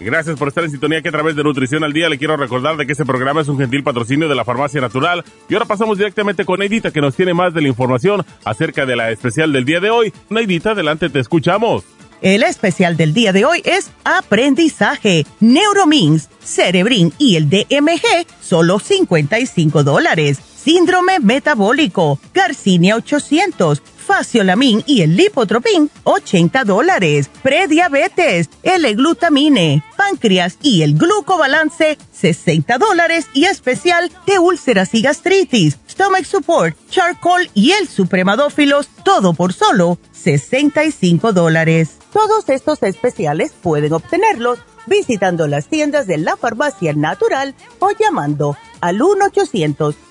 Gracias por estar en sintonía que a través de Nutrición al Día le quiero recordar de que este programa es un gentil patrocinio de la Farmacia Natural. Y ahora pasamos directamente con Neidita que nos tiene más de la información acerca de la especial del día de hoy. Neidita, adelante, te escuchamos. El especial del día de hoy es aprendizaje, Neuromins, Cerebrin y el DMG, solo 55 dólares. Síndrome metabólico, Garcinia 800 Faciolamin y el Lipotropin, 80 dólares. Prediabetes, el glutamine, páncreas y el glucobalance, 60 dólares. Y especial de úlceras y gastritis, stomach support, charcoal y el supremadófilos, todo por solo 65 dólares. Todos estos especiales pueden obtenerlos visitando las tiendas de la farmacia natural o llamando al 1 800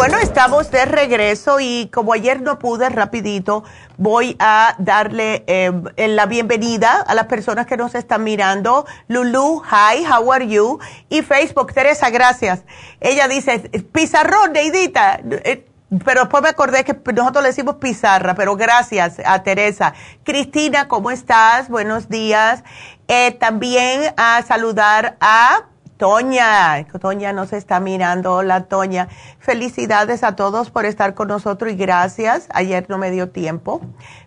Bueno, estamos de regreso y como ayer no pude rapidito, voy a darle em, la bienvenida a las personas que nos están mirando. Lulu, hi, how are you? Y Facebook, Teresa, gracias. Ella dice, pizarrón, Neidita. Eh, pero después me acordé que nosotros le decimos pizarra, pero gracias a Teresa. Cristina, ¿cómo estás? Buenos días. Eh, también a saludar a Toña, Toña nos está mirando. Hola, Toña. Felicidades a todos por estar con nosotros y gracias. Ayer no me dio tiempo,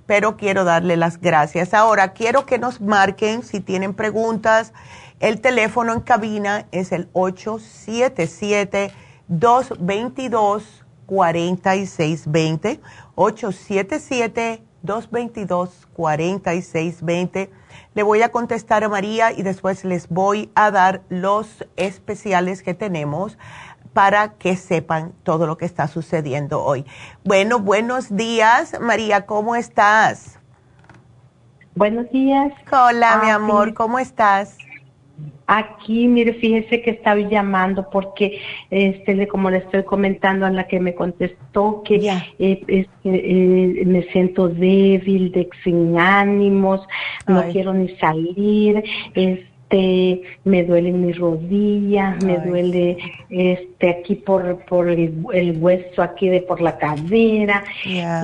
pero quiero darle las gracias. Ahora, quiero que nos marquen si tienen preguntas. El teléfono en cabina es el 877-222-4620. 877-222-4620 le voy a contestar a María y después les voy a dar los especiales que tenemos para que sepan todo lo que está sucediendo hoy. Bueno, buenos días, María, ¿cómo estás? Buenos días. Hola, mi ah, amor, ¿cómo estás? Aquí, mire, fíjese que estaba llamando porque, este, como le estoy comentando a la que me contestó, que eh, eh, me siento débil, de, sin ánimos, no quiero ni salir, este, me duele mi rodilla, me duele, este, aquí por, por el, hueso aquí de por la cadera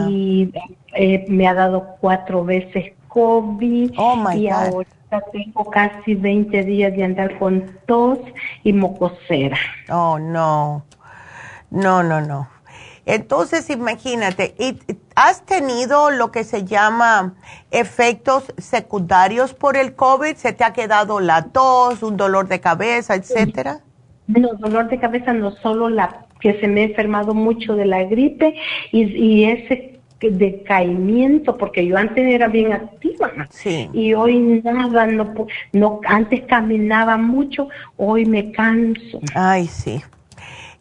y eh, me ha dado cuatro veces COVID oh y ahora tengo casi 20 días de andar con tos y mocosera. Oh, no. No, no, no. Entonces, imagínate, ¿has tenido lo que se llama efectos secundarios por el COVID? ¿Se te ha quedado la tos, un dolor de cabeza, etcétera? No, dolor de cabeza no, solo la que se me ha enfermado mucho de la gripe y, y ese decaimiento, porque yo antes era bien activa y hoy nada, no, no, antes caminaba mucho, hoy me canso. Ay, sí.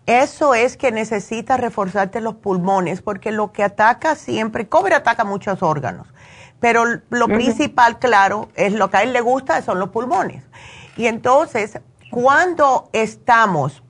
Eso es que necesitas reforzarte los pulmones, porque lo que ataca siempre, COVID ataca muchos órganos, pero lo principal, claro, es lo que a él le gusta, son los pulmones. Y entonces, cuando estamos,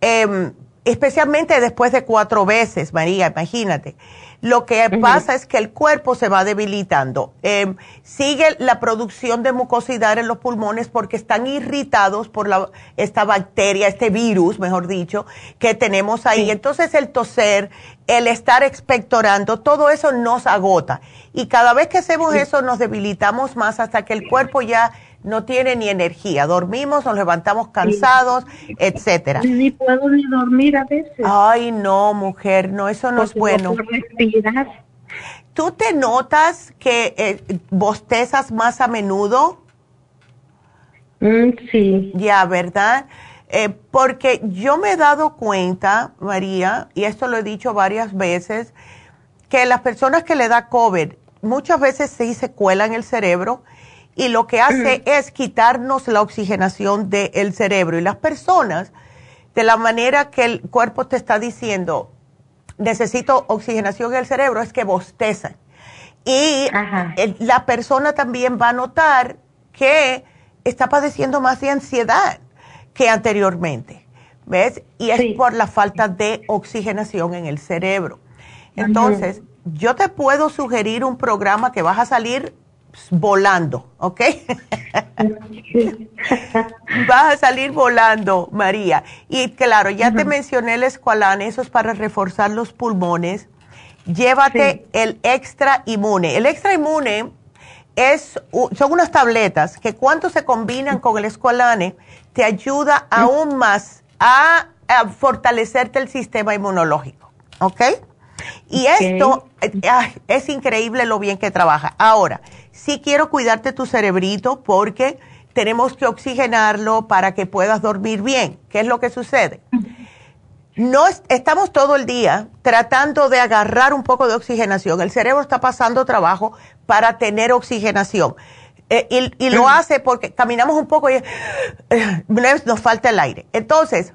em, especialmente después de cuatro veces, María, imagínate, lo que pasa es que el cuerpo se va debilitando. Em, sigue la producción de mucosidad en los pulmones porque están irritados por la, esta bacteria, este virus, mejor dicho, que tenemos ahí. Entonces el toser, el estar expectorando, todo eso nos agota. Y cada vez que hacemos eso nos debilitamos más hasta que el cuerpo ya no tiene ni energía. Dormimos, nos levantamos cansados, etcétera. Ni puedo ni dormir a veces. Ay, no, mujer, no, eso no es bueno. ¿Tú te notas que eh, bostezas más a menudo? Mm, sí. Ya, ¿verdad? Eh, porque yo me he dado cuenta, María, y esto lo he dicho varias veces, que las personas que le da COVID muchas veces sí se cuela en el cerebro y lo que hace es quitarnos la oxigenación del cerebro. Y las personas, de la manera que el cuerpo te está diciendo, necesito oxigenación en el cerebro, es que bostezan. Y la persona también va a notar que está padeciendo más de ansiedad que anteriormente. ¿Ves? Y es por la falta de oxigenación en el cerebro. Entonces, yo te puedo sugerir un programa que vas a salir volando, ¿ok? Vas a salir volando, María. Y claro, ya te mencioné el escualane, eso es para reforzar los pulmones. Llévate el extra inmune. El extra inmune es, son unas tabletas que cuando se combinan con el escualane, te ayuda aún más a, fortalecerte el sistema inmunológico, ¿ok? Y esto eh, es increíble lo bien que trabaja. Ahora, sí quiero cuidarte tu cerebrito porque tenemos que oxigenarlo para que puedas dormir bien. ¿Qué es lo que sucede? No estamos todo el día tratando de agarrar un poco de oxigenación. El cerebro está pasando trabajo para tener oxigenación. Eh, y, lo hace porque caminamos un poco y eh, nos falta el aire. Entonces,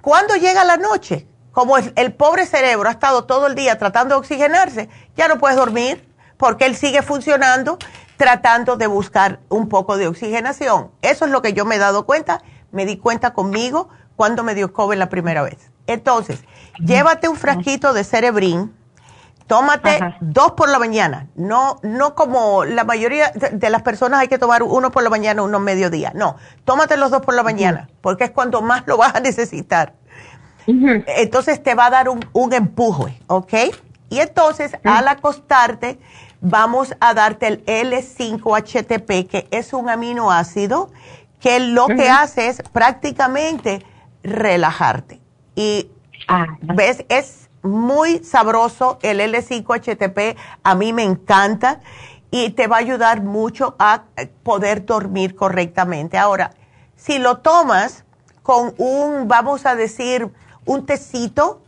cuando llega la noche, como el pobre cerebro ha estado todo el día tratando de oxigenarse, ya no puedes dormir, porque él sigue funcionando tratando de buscar un poco de oxigenación. Eso es lo que yo me he dado cuenta, me di cuenta conmigo cuando me dio COVID la primera vez. Entonces, llévate un frasquito de cerebrín, tómate dos por la mañana, no, no como la mayoría de las personas hay que tomar uno por la mañana, uno mediodía, no, tómate los dos por la mañana, porque es cuando más lo vas a necesitar. Entonces te va a dar un, un empuje, ¿ok? Y entonces al acostarte, vamos a darte el L5-HTP, que es un aminoácido que lo que hace es prácticamente relajarte. Y, ah, ¿ves? Es muy sabroso el L5-HTP, a mí me encanta y te va a ayudar mucho a poder dormir correctamente. Ahora, si lo tomas con un, vamos a decir, un tecito,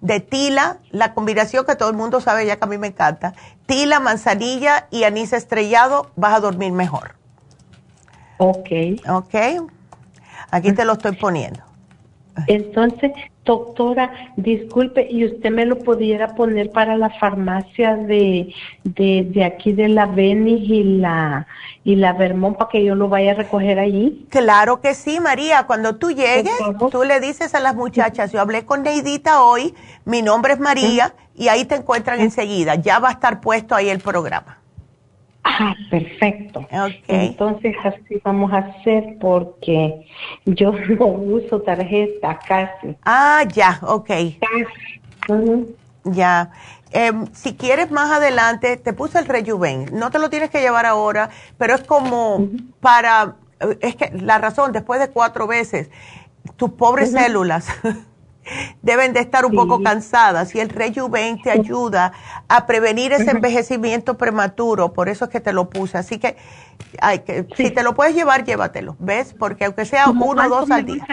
de tila, la combinación que todo el mundo sabe ya que a mí me encanta, tila, manzanilla y anís estrellado, vas a dormir mejor. Ok. Ok. Aquí te lo estoy poniendo. Entonces, doctora, disculpe, ¿y usted me lo pudiera poner para la farmacia de, de, aquí de la Beni y la, y la Vermont para que yo lo vaya a recoger allí? Claro que sí, María. Cuando tú llegues, tú le dices a las muchachas, yo hablé con Neidita hoy, mi nombre es María, y ahí te encuentran enseguida. Ya va a estar puesto ahí el programa. Ah, perfecto. Entonces así vamos a hacer porque yo no uso tarjeta casi. Ah, ya, ok. Ya. Em, si quieres más adelante, te puse el rejuven. No te lo tienes que llevar ahora, pero es como para, es que la razón, después de cuatro veces, tus pobres células deben de estar un poco cansadas y el Rejuven te ayuda a prevenir ese envejecimiento prematuro, por eso es que te lo puse. Así que, hay que si te lo puedes llevar, llévatelo, ¿ves? Porque aunque sea uno o dos al día.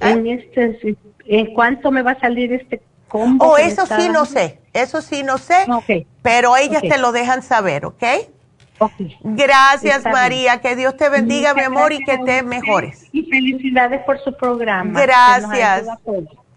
En, ¿Eh? este, ¿En cuánto me va a salir este combo? Oh, eso sí no sé, eso sí no sé, pero ellas te lo dejan saber, ¿ok? Gracias, María. Que Dios te bendiga, mi amor, y que te mejores. Y felicidades por su programa. Gracias.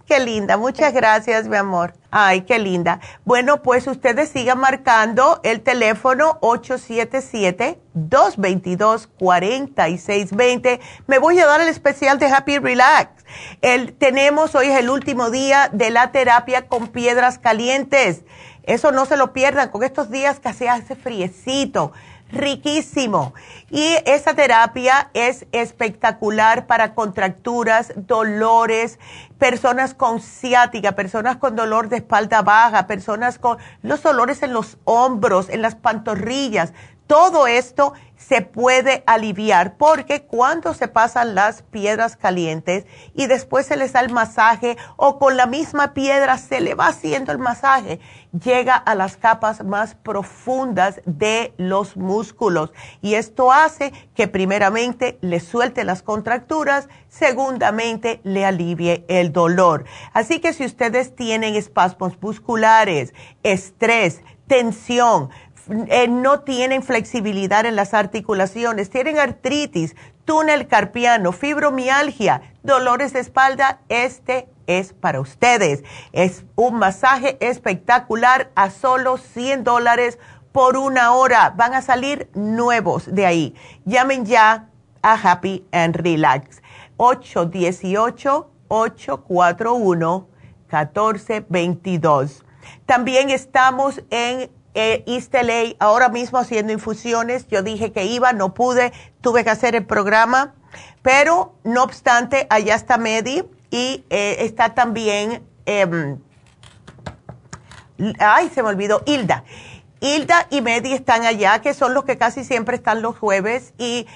Qué linda, muchas gracias, mi amor. Ay, qué linda. Bueno, pues ustedes sigan marcando el teléfono 877-222-4620. Me voy a dar el especial de Happy Relax. El, tenemos, hoy es el último día de la terapia con piedras calientes. Eso no se lo pierdan con estos días que se hace friecito riquísimo. Y esa terapia es espectacular para contracturas, dolores, personas con ciática, personas con dolor de espalda baja, personas con los dolores en los hombros, en las pantorrillas. Todo esto se puede aliviar porque cuando se pasan las piedras calientes y después se les da el masaje o con la misma piedra se le va haciendo el masaje, llega a las capas más profundas de los músculos y esto hace que primeramente le suelte las contracturas, segundamente le alivie el dolor. Así que si ustedes tienen espasmos musculares, estrés, tensión, eh, no tienen flexibilidad en las articulaciones, tienen artritis, túnel carpiano, fibromialgia, dolores de espalda, este es para ustedes. Es un masaje espectacular a solo 100 dólares por una hora. Van a salir nuevos de ahí. Llamen ya a Happy and Relax. 818-841-1422. También estamos en eh, East ahora mismo haciendo infusiones. Yo dije que iba, no pude, tuve que hacer el programa, pero no obstante, allá está Medi y eh, está también, em, ay, se me olvidó, Hilda. Hilda y Medi están allá, que son los que casi siempre están los jueves y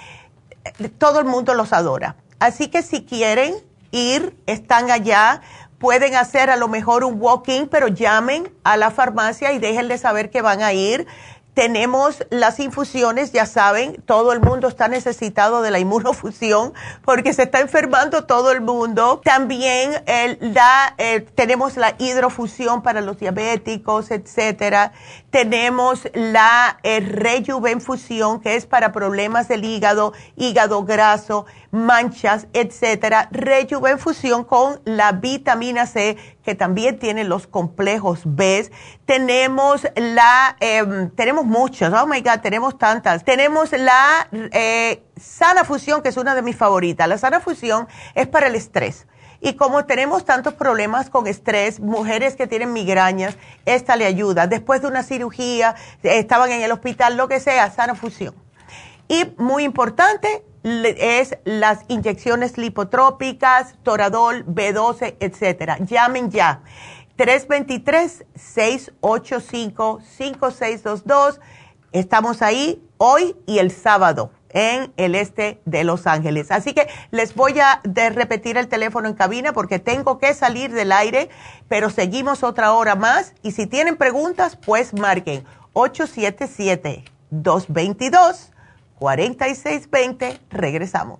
eh, todo el mundo los adora. Así que si quieren ir, están allá pueden hacer a lo mejor un walk-in, pero llamen a la farmacia y déjenle saber que van a ir. Tenemos las infusiones, ya saben, todo el mundo está necesitado de la inmunofusión porque se está enfermando todo el mundo. También eh, tenemos la hidrofusión para los diabéticos, etcétera. Tenemos la eh, rejuvenfusión que es para problemas del hígado, hígado graso, manchas, etcétera. Rejuvenfusión con la vitamina C que también tiene los complejos B. Tenemos la, em, tenemos muchos, oh my God, tenemos tantas. Tenemos la eh, sana fusión, que es una de mis favoritas. La sana fusión es para el estrés. Y como tenemos tantos problemas con estrés, mujeres que tienen migrañas, esta le ayuda. Después de una cirugía, estaban en el hospital, lo que sea, sana fusión. Y muy importante, es las inyecciones lipotrópicas, Toradol, B12, etcétera. Llamen ya. 323-685-5622. Estamos ahí hoy y el sábado en el este de Los Ángeles. Así que les voy a repetir el teléfono en cabina porque tengo que salir del aire, pero seguimos otra hora más y si tienen preguntas, pues marquen 877 222 4620. Regresamos.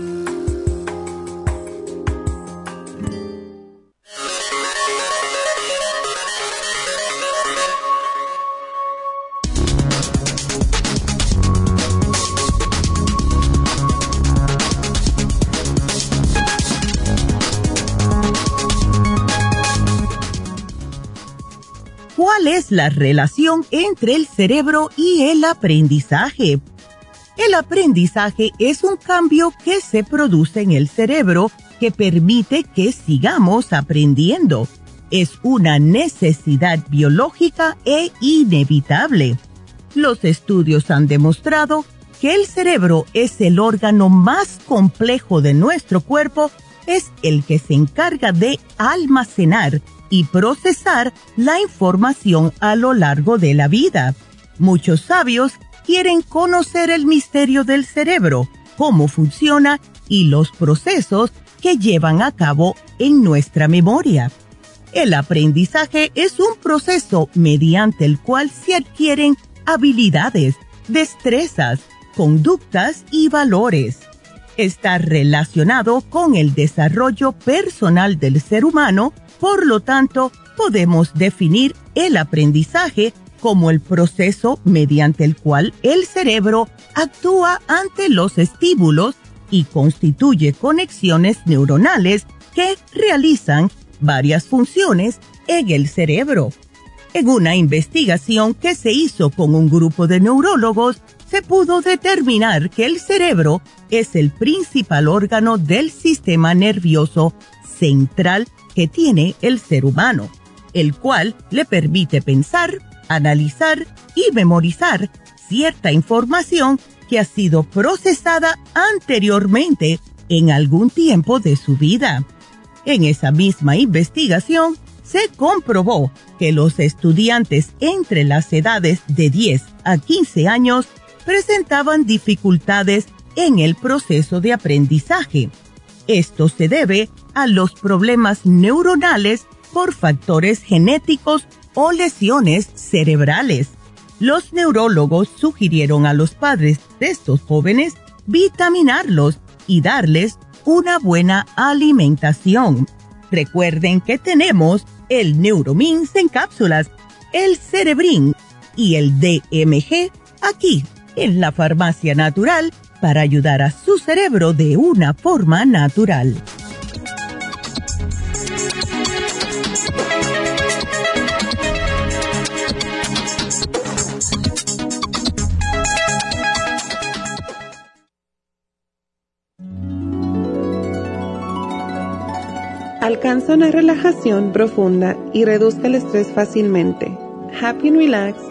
¿Cuál es la relación entre el cerebro y el aprendizaje? El aprendizaje es un cambio que se produce en el cerebro que permite que sigamos aprendiendo. Es una necesidad biológica e inevitable. Los estudios han demostrado que el cerebro es el órgano más complejo de nuestro cuerpo, es el que se encarga de almacenar y procesar la información a lo largo de la vida. Muchos sabios quieren conocer el misterio del cerebro, cómo funciona y los procesos que llevan a cabo en nuestra memoria. El aprendizaje es un proceso mediante el cual se adquieren habilidades, destrezas, conductas y valores. Está relacionado con el desarrollo personal del ser humano, por lo tanto, podemos definir el aprendizaje como el proceso mediante el cual el cerebro actúa ante los estímulos y constituye conexiones neuronales que realizan varias funciones en el cerebro. En una investigación que se hizo con un grupo de neurólogos, se pudo determinar que el cerebro es el principal órgano del sistema nervioso central que tiene el ser humano, el cual le permite pensar, analizar y memorizar cierta información que ha sido procesada anteriormente en algún tiempo de su vida. En esa misma investigación se comprobó que los estudiantes entre las edades de 10 a 15 años presentaban dificultades en el proceso de aprendizaje. Esto se debe a los problemas neuronales por factores genéticos o lesiones cerebrales. Los neurólogos sugirieron a los padres de estos jóvenes vitaminarlos y darles una buena alimentación. Recuerden que tenemos el Neuromins en cápsulas, el Cerebrin y el DMG aquí en la farmacia natural para ayudar a su cerebro de una forma natural. Alcanza una relajación profunda y reduzca el estrés fácilmente. Happy and Relax,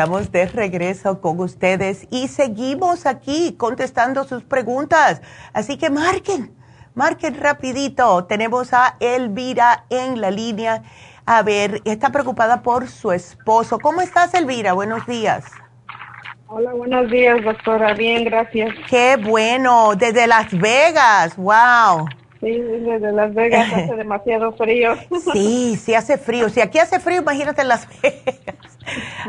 Estamos de regreso con ustedes y seguimos aquí contestando sus preguntas. Así que marquen, marquen rapidito. Tenemos a Elvira en la línea. A ver, está preocupada por su esposo. ¿Cómo estás, Elvira? Buenos días. Hola, buenos días, doctora. Bien, gracias. Qué bueno. Desde Las Vegas. Wow. Sí, desde Las Vegas hace demasiado frío. Sí, sí hace frío. Si aquí hace frío, imagínate en Las Vegas.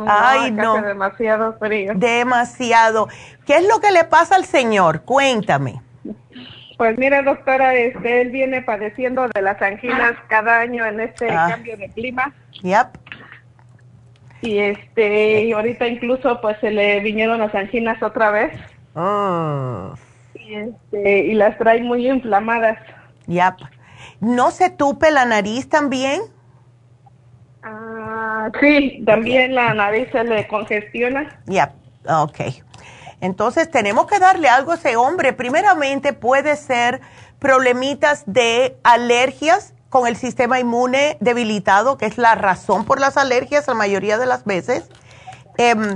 Ay, no. Hace demasiado frío. Demasiado. ¿Qué es lo que le pasa al señor? Cuéntame. Pues mire, doctora, este, él viene padeciendo de las anginas cada año en este ah. cambio de clima. Yep. Y este, y ahorita incluso pues se le vinieron las anginas otra vez. Oh. Y este, y las trae muy inflamadas. Yep. ¿No se tupe la nariz también? Ah, sí, también la nariz se le congestiona. Yep, ok. Entonces tenemos que darle algo a ese hombre. Primeramente puede ser problemitas de alergias con el sistema inmune debilitado, que es la razón por las alergias la mayoría de las veces. Em,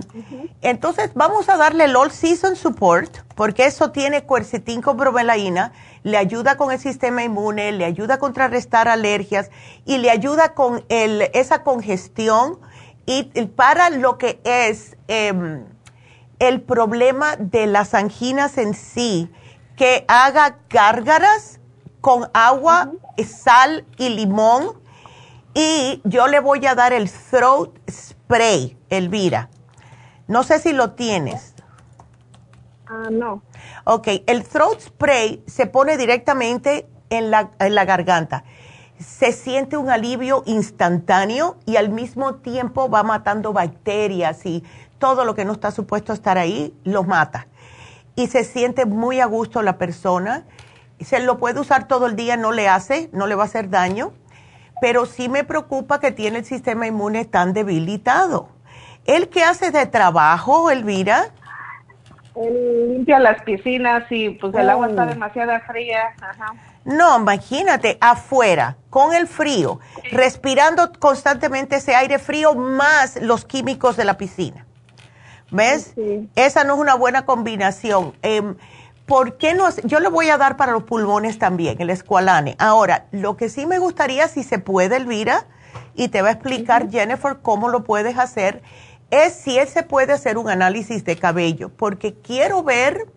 entonces vamos a darle el All Season Support, porque eso tiene cuercetín con bromelaína, le ayuda con el sistema inmune, le ayuda a contrarrestar alergias y le ayuda con el, esa congestión y para lo que es em, el problema de las anginas en sí, que haga gárgaras con agua, sal y limón. Y yo le voy a dar el throat spray, Elvira. No sé si lo tienes. Ah, no. Ok, el throat spray se pone directamente en la, en la garganta. Se siente un alivio instantáneo y al mismo tiempo va matando bacterias y todo lo que no está supuesto a estar ahí, lo mata. Y se siente muy a gusto la persona. Se lo puede usar todo el día, no le hace, no le va a hacer daño pero sí me preocupa que tiene el sistema inmune tan debilitado. ¿El qué hace de trabajo, Elvira? Él limpia las piscinas y pues el agua está oh. demasiado fría. No, imagínate, afuera, con el frío, respirando constantemente ese aire frío más los químicos de la piscina. ¿Ves? Esa no es una buena combinación. Em, ¿por qué no? Yo le voy a dar para los pulmones también, el escualane. Ahora, lo que sí me gustaría, si se puede, Elvira, y te va a explicar Jennifer cómo lo puedes hacer, es si él se puede hacer un análisis de cabello, porque quiero ver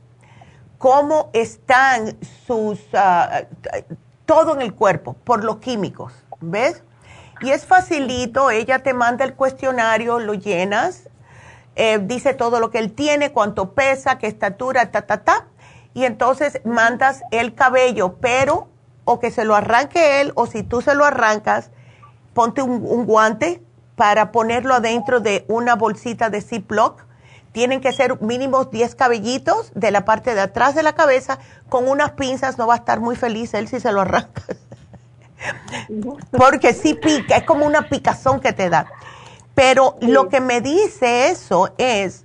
cómo están sus, ah, todo en el cuerpo por los químicos, ¿ves? Y es facilito, ella te manda el cuestionario, lo llenas, eh, dice todo lo que él tiene, cuánto pesa, qué estatura, ta, ta, ta y entonces mandas el cabello, pero o que se lo arranque él o si tú se lo arrancas, ponte un, guante para ponerlo adentro de una bolsita de Ziploc. Tienen que ser mínimo 10 cabellitos de la parte de atrás de la cabeza. Con unas pinzas no va a estar muy feliz él si se lo arranca. Porque sí pica, es como una picazón que te da. Pero lo que me dice eso es,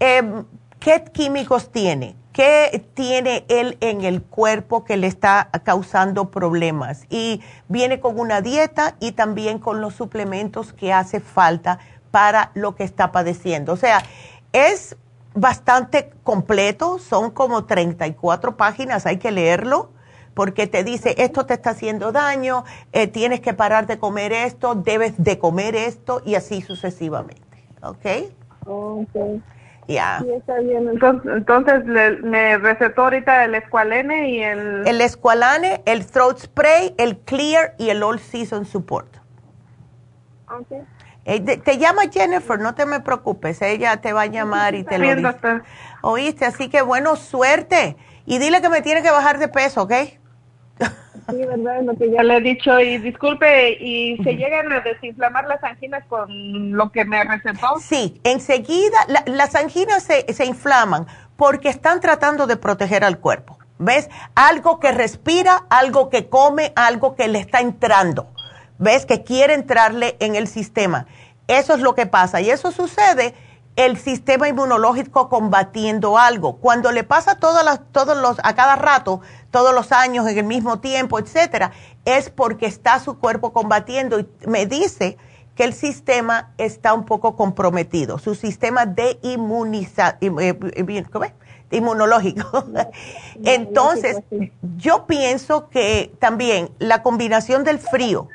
em, ¿qué químicos tiene? ¿Qué tiene él en el cuerpo que le está causando problemas? Y viene con una dieta y también con los suplementos que hace falta para lo que está padeciendo. O sea, es bastante completo, son como 34 páginas, hay que leerlo porque te dice, esto te está haciendo daño, eh, tienes que parar de comer esto, debes de comer esto y así sucesivamente. ¿Ok? Ok. Ya. Sí, está bien. Entonces, entonces le- me recetó ahorita el escualene y el... El Esqualane, el Throat Spray, el Clear y el All Season Support. Ok. Eh, te llama Jennifer, no te me preocupes, ella te va a llamar y te lo dice. doctor. Oíste, así que bueno, suerte. Y dile que me tiene que bajar de peso, ¿ok? Sí, verdad, lo que ya le he dicho. Y disculpe, ¿y se llegan a desinflamar las anginas con lo que me recetó? Sí, enseguida la- las anginas se, se inflaman porque están tratando de proteger al cuerpo. ¿Ves? Algo que respira, algo que come, algo que le está entrando. ¿Ves? Que quiere entrarle en el sistema. Eso es lo que pasa. Y eso sucede el sistema inmunológico combatiendo algo. Cuando le pasa todas las, todos los, a cada rato, todos los años, en el mismo tiempo, etcétera, es porque está su cuerpo combatiendo. Y me dice que el sistema está un poco comprometido, su sistema de inmuniza, eh, inmunológico. Entonces, yo pienso que también la combinación del frío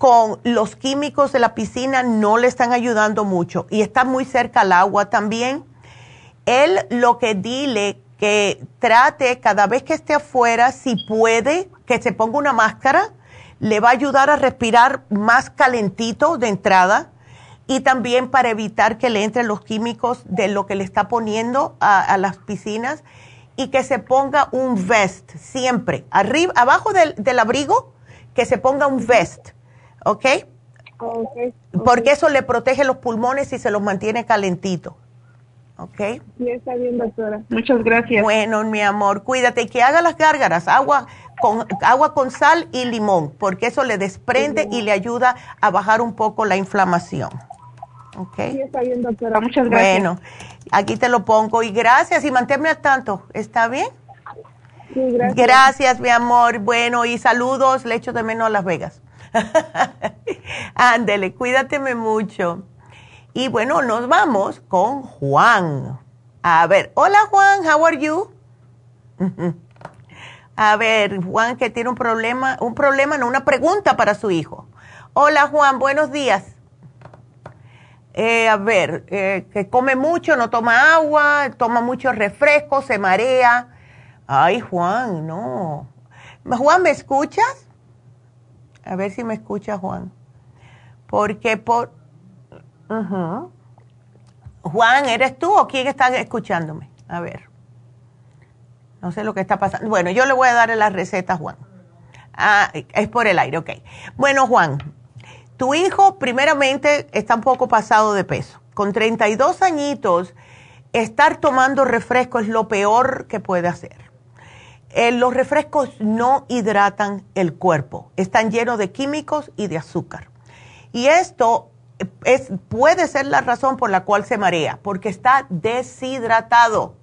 con los químicos de la piscina no le están ayudando mucho y está muy cerca al agua también. Él lo que dile que trate cada vez que esté afuera, si puede, que se ponga una máscara, le va a ayudar a respirar más calentito de entrada y también para evitar que le entren los químicos de lo que le está poniendo a, las piscinas y que se ponga un vest siempre, arriba, abajo del abrigo, que se ponga un vest, ¿ok? Ok. Porque eso le protege los pulmones y se los mantiene calentitos. ¿Ok? Sí, está bien, doctora. Muchas gracias. Bueno, mi amor, cuídate y que haga las gárgaras, agua con, agua con sal y limón, porque eso le desprende y le ayuda a bajar un poco la inflamación. ¿Ok? Sí, está bien, doctora. Muchas gracias. Bueno, aquí te lo pongo y gracias y manténme al tanto. ¿Está bien? Sí, gracias. Gracias, mi amor. Bueno, y saludos, le echo de menos a Las Vegas. Ándele, cuídateme mucho. Y bueno, nos vamos con Juan. A ver, hola Juan, how are you? A ver, Juan que tiene un problema, un problema, no, una pregunta para su hijo. Hola Juan, buenos días. Eh, a ver, eh, que come mucho, no toma agua, toma mucho refresco, se marea. Ay, Juan, no. Juan, ¿me escuchas? A ver si me escucha Juan. Porque por... Ujú. Juan, ¿eres tú o quién está escuchándome? A ver. No sé lo que está pasando. Bueno, yo le voy a dar la receta a Juan. Ah, es por el aire, ok. Bueno, Juan, tu hijo primeramente está un poco pasado de peso. Con 32 añitos, estar tomando refresco es lo peor que puede hacer. Eh, los refrescos no hidratan el cuerpo, están llenos de químicos y de azúcar. Y esto es, puede ser la razón por la cual se marea, porque está deshidratado.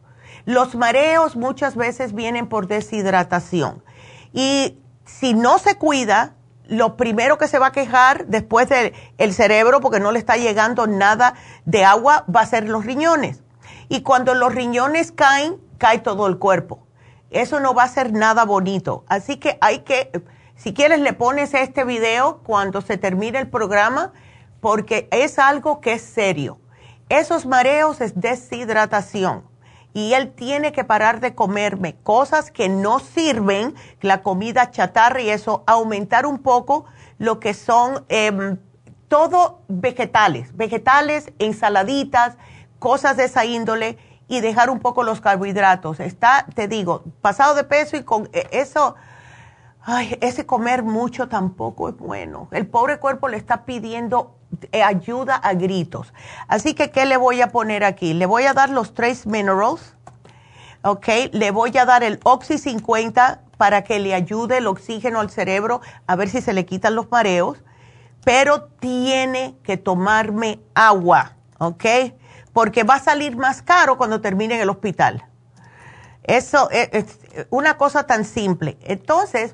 Los mareos muchas veces vienen por deshidratación. Y si no se cuida, lo primero que se va a quejar después del el cerebro, porque no le está llegando nada de agua, va a ser los riñones. Y cuando los riñones caen, cae todo el cuerpo. Eso no va a ser nada bonito. Así que hay que, si quieres, le pones este video cuando se termine el programa, porque es algo que es serio. Esos mareos es deshidratación. Y él tiene que parar de comerme cosas que no sirven, la comida chatarra y eso, aumentar un poco lo que son em, todo vegetales, vegetales, ensaladitas, cosas de esa índole y dejar un poco los carbohidratos. Está, te digo, pasado de peso y con eh, eso, ay, ese comer mucho tampoco es bueno. El pobre cuerpo le está pidiendo eh, ayuda a gritos. Así que, ¿qué le voy a poner aquí? Le voy a dar los tres minerals, ¿ok? Le voy a dar el Oxy 50 para que le ayude el oxígeno al cerebro, a ver si se le quitan los mareos, pero tiene que tomarme agua, ¿ok? Porque va a salir más caro cuando termine en el hospital. Eso es, una cosa tan simple. Entonces,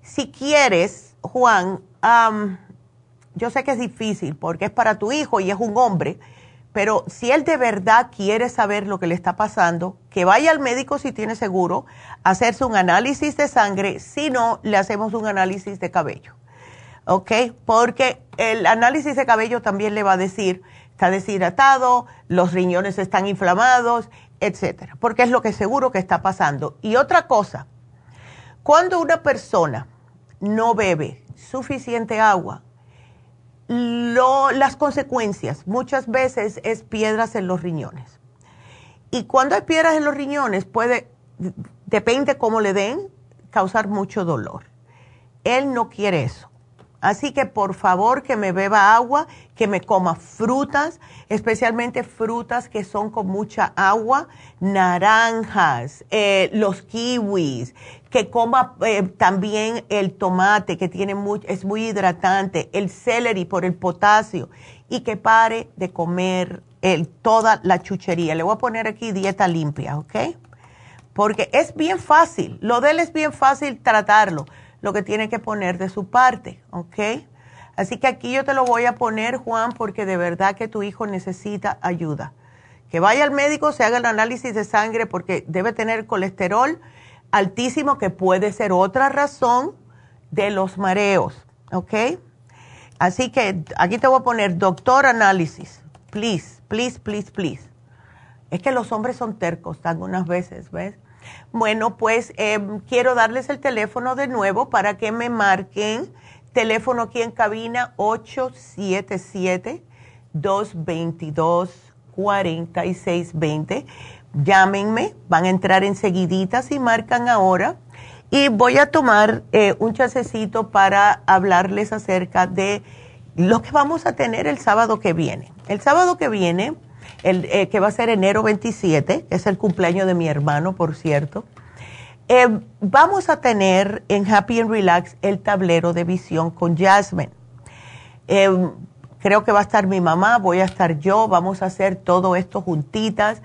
si quieres, Juan, yo sé que es difícil porque es para tu hijo y es un hombre, pero si él de verdad quiere saber lo que le está pasando, que vaya al médico si tiene seguro, hacerse un análisis de sangre, si no, le hacemos un análisis de cabello. ¿Ok? Porque el análisis de cabello también le va a decir, está deshidratado, los riñones están inflamados, etcétera, porque es lo que seguro que está pasando. Y otra cosa, cuando una persona no bebe suficiente agua, las consecuencias muchas veces es piedras en los riñones. Y cuando hay piedras en los riñones puede, depende cómo le den, causar mucho dolor. Él no quiere eso. Así que por favor que me beba agua, que me coma frutas, especialmente frutas que son con mucha agua, naranjas, eh, los kiwis, que coma eh, también el tomate que tiene es muy hidratante, el celery por el potasio y que pare de comer toda la chuchería. Le voy a poner aquí dieta limpia, ¿ok? Porque es bien fácil, lo de él es bien fácil tratarlo lo que tiene que poner de su parte, ¿ok? Así que aquí yo te lo voy a poner, Juan, porque de verdad que tu hijo necesita ayuda. Que vaya al médico, se haga el análisis de sangre porque debe tener colesterol altísimo, que puede ser otra razón de los mareos, ¿ok? Así que aquí te voy a poner doctor análisis, please, please, please, please. Es que los hombres son tercos algunas veces, ¿ves? Bueno, pues em, quiero darles el teléfono de nuevo para que me marquen. Teléfono aquí en cabina 877-222-4620. Llámenme, van a entrar enseguidita si marcan ahora. Y voy a tomar eh, un chasecito para hablarles acerca de lo que vamos a tener el sábado que viene. El sábado que viene el, eh, que va a ser enero 27, es el cumpleaños de mi hermano, por cierto. Eh, vamos a tener en Happy and Relax el tablero de visión con Jasmine. Eh, creo que va a estar mi mamá, voy a estar yo, vamos a hacer todo esto juntitas.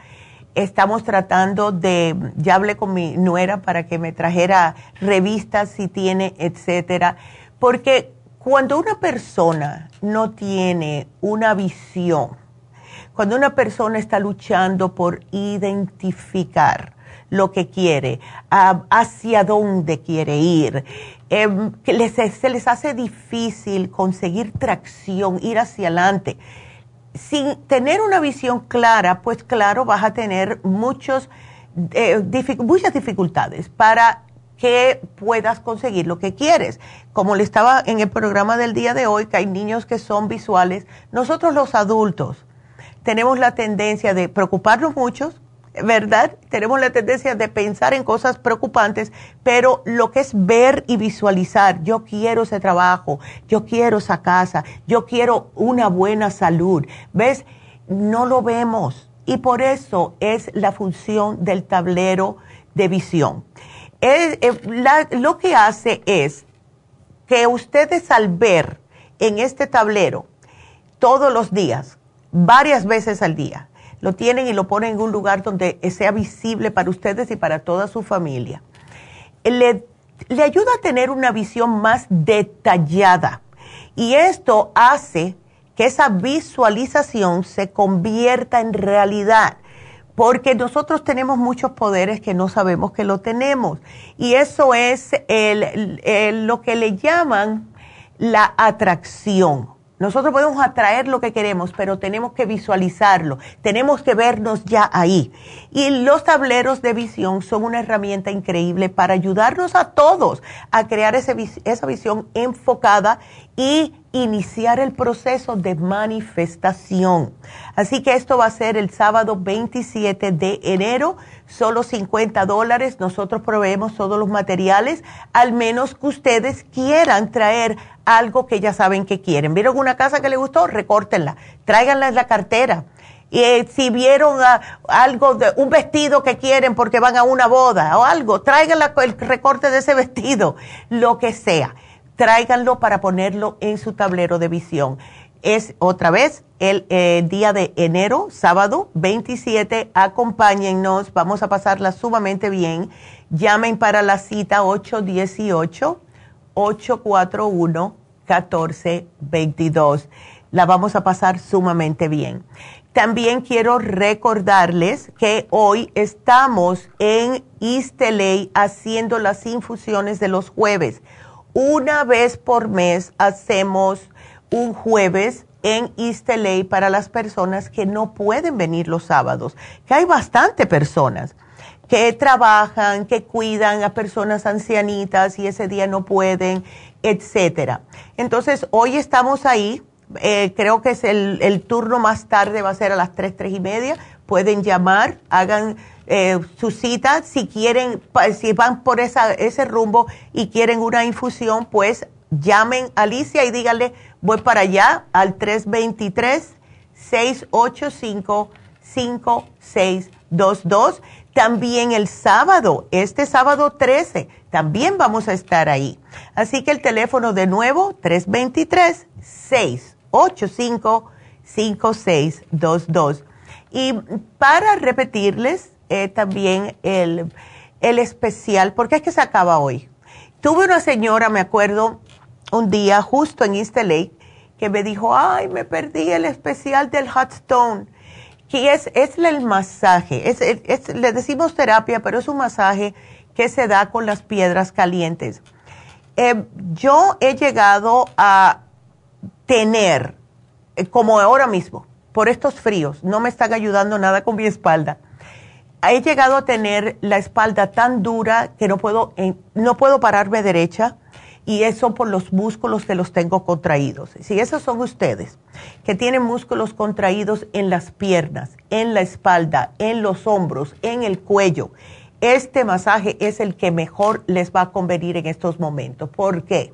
Estamos tratando de, ya hablé con mi nuera para que me trajera revistas si tiene, etcétera, porque cuando una persona no tiene una visión, cuando una persona está luchando por identificar lo que quiere, hacia dónde quiere ir, em, se les hace difícil conseguir tracción, ir hacia adelante. Sin tener una visión clara, pues claro, vas a tener muchos, eh, muchas dificultades para que puedas conseguir lo que quieres. Como le estaba en el programa del día de hoy, que hay niños que son visuales, nosotros los adultos tenemos la tendencia de preocuparnos mucho, ¿verdad? Tenemos la tendencia de pensar en cosas preocupantes, pero lo que es ver y visualizar, yo quiero ese trabajo, yo quiero esa casa, yo quiero una buena salud, ¿ves? No lo vemos y por eso es la función del tablero de visión. Eh, lo que hace es que ustedes al ver en este tablero todos los días varias veces al día. Lo tienen y lo ponen en un lugar donde sea visible para ustedes y para toda su familia. Le, le ayuda a tener una visión más detallada y esto hace que esa visualización se convierta en realidad porque nosotros tenemos muchos poderes que no sabemos que lo tenemos. Y eso es lo que le llaman la atracción. Nosotros podemos atraer lo que queremos, pero tenemos que visualizarlo, tenemos que vernos ya ahí. Y los tableros de visión son una herramienta increíble para ayudarnos a todos a crear esa visión enfocada y iniciar el proceso de manifestación. Así que esto va a ser el sábado 27 de enero, solo 50 dólares. Nosotros proveemos todos los materiales, al menos que ustedes quieran traer algo que ya saben que quieren. ¿Vieron una casa que les gustó? Recórtenla, tráiganla en la cartera. Y eh, si vieron algo, de, un vestido que quieren porque van a una boda o algo, tráiganla el recorte de ese vestido, lo que sea. Tráiganlo para ponerlo en su tablero de visión. Es otra vez el eh, día de enero, sábado 27. Acompáñennos, vamos a pasarla sumamente bien. Llamen para la cita 818-841-1422. La vamos a pasar sumamente bien. También quiero recordarles que hoy estamos en East haciendo las infusiones de los jueves. Una vez por mes hacemos un jueves en East para las personas que no pueden venir los sábados, que hay bastante personas que trabajan, que cuidan a personas ancianitas y ese día no pueden, etcétera. Entonces, hoy estamos ahí, eh, creo que es el, el, turno más tarde, va a ser a las 3, 3 y media. Pueden llamar, hagan eh, su cita. Si quieren, si van por ese rumbo y quieren una infusión, pues llamen a Alicia y díganle, voy para allá al 323-685-5622. También el sábado, este sábado 13, también vamos a estar ahí. Así que el teléfono de nuevo, 323-685-5622. Y para repetirles eh, también el, el especial, porque es que se acaba hoy. Tuve una señora, me acuerdo, un día justo en East Lake que me dijo, ay, me perdí el especial del Hot Stone, que es, es el masaje, es, le decimos terapia, pero es un masaje que se da con las piedras calientes. Eh, yo he llegado a tener, eh, como ahora mismo, por estos fríos, no me están ayudando nada con mi espalda. He llegado a tener la espalda tan dura que no puedo, no puedo pararme derecha y eso por los músculos que los tengo contraídos. Si esos son ustedes, que tienen músculos contraídos en las piernas, en la espalda, en los hombros, en el cuello, este masaje es el que mejor les va a convenir en estos momentos. ¿Por qué?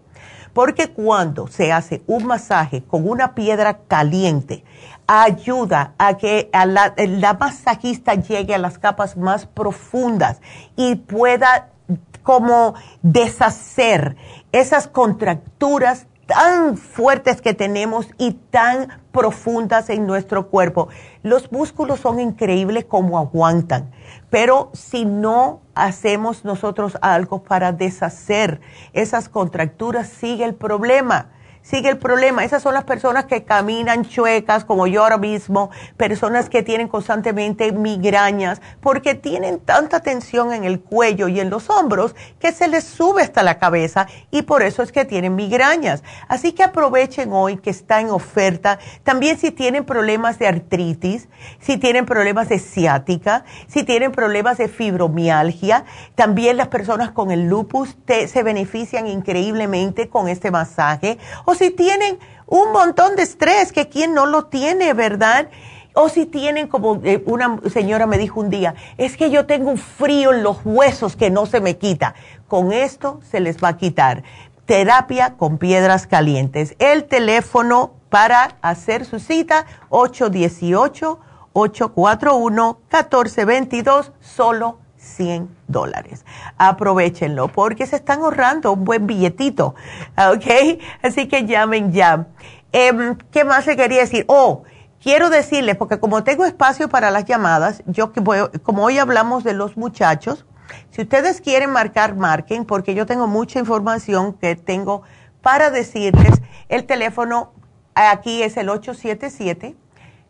Porque cuando se hace un masaje con una piedra caliente, ayuda a que la, la masajista llegue a las capas más profundas y pueda como deshacer esas contracturas tan fuertes que tenemos y tan profundas en nuestro cuerpo. Los músculos son increíbles como aguantan, pero si no hacemos nosotros algo para deshacer esas contracturas, sigue el problema sigue el problema. Esas son las personas que caminan chuecas, como yo ahora mismo, personas que tienen constantemente migrañas, porque tienen tanta tensión en el cuello y en los hombros que se les sube hasta la cabeza y por eso es que tienen migrañas. Así que aprovechen hoy que está en oferta. También si tienen problemas de artritis, si tienen problemas de ciática, si tienen problemas de fibromialgia, también las personas con el lupus se benefician increíblemente con este masaje si tienen un montón de estrés, que quien no lo tiene, ¿verdad? O si tienen, como eh, una señora me dijo un día, es que yo tengo un frío en los huesos que no se me quita. Con esto se les va a quitar. Terapia con piedras calientes. El teléfono para hacer su cita, 818-841-1422, solo 100 dólares. Aprovechenlo porque se están ahorrando un buen billetito. ¿Ok? Así que llamen ya. Em, ¿Qué más le quería decir? Oh, quiero decirles, porque como tengo espacio para las llamadas, yo que como hoy hablamos de los muchachos, si ustedes quieren marcar, marquen, porque yo tengo mucha información que tengo para decirles. El teléfono aquí es el 877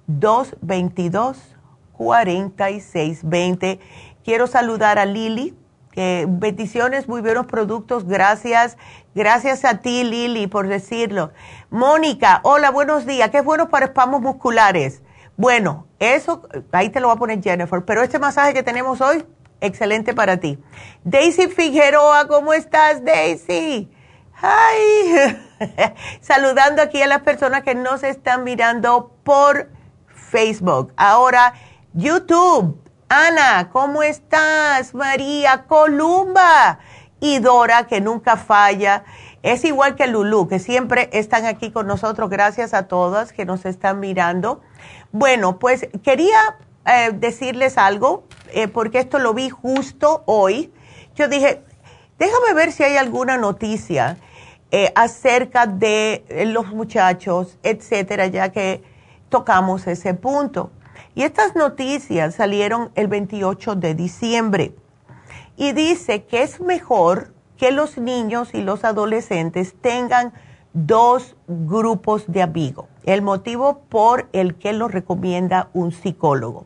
222 4620 Quiero saludar a Lili. bendiciones, muy buenos productos. Gracias. Gracias a ti, Lili, por decirlo. Mónica, hola, buenos días. ¿Qué es bueno para espamos musculares? Bueno, eso, ahí te lo va a poner Jennifer, pero este masaje que tenemos hoy, excelente para ti. Daisy Figueroa, ¿cómo estás, Daisy? Hi. Saludando aquí a las personas que nos están mirando por Facebook. Ahora, YouTube. Ana, ¿cómo estás? María Columba y Dora, que nunca falla. Es igual que Lulu, que siempre están aquí con nosotros. Gracias a todas que nos están mirando. Bueno, pues quería eh, decirles algo, eh, porque esto lo vi justo hoy. Yo dije, déjame ver si hay alguna noticia. eh, acerca de los muchachos, etcétera, ya que tocamos ese punto. Y estas noticias salieron el 28 de diciembre y dice que es mejor que los niños y los adolescentes tengan dos grupos de amigos. El motivo por el que lo recomienda un psicólogo.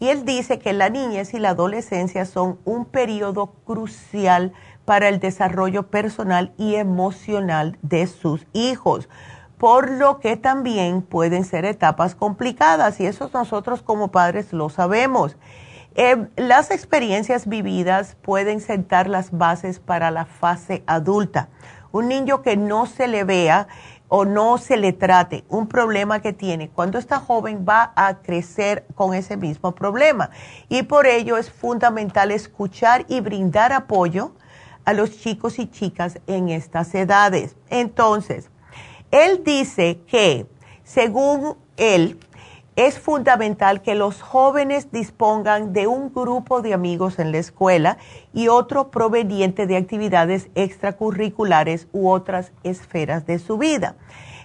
Y él dice que la niñez y la adolescencia son un periodo crucial para el desarrollo personal y emocional de sus hijos, por lo que también pueden ser etapas complicadas y eso nosotros como padres lo sabemos. Eh, las experiencias vividas pueden sentar las bases para la fase adulta. Un niño que no se le vea o no se le trate un problema que tiene, cuando está joven va a crecer con ese mismo problema. Y por ello es fundamental escuchar y brindar apoyo a los chicos y chicas en estas edades. Entonces, él dice que, según él, es fundamental que los jóvenes dispongan de un grupo de amigos en la escuela y otro proveniente de actividades extracurriculares u otras esferas de su vida.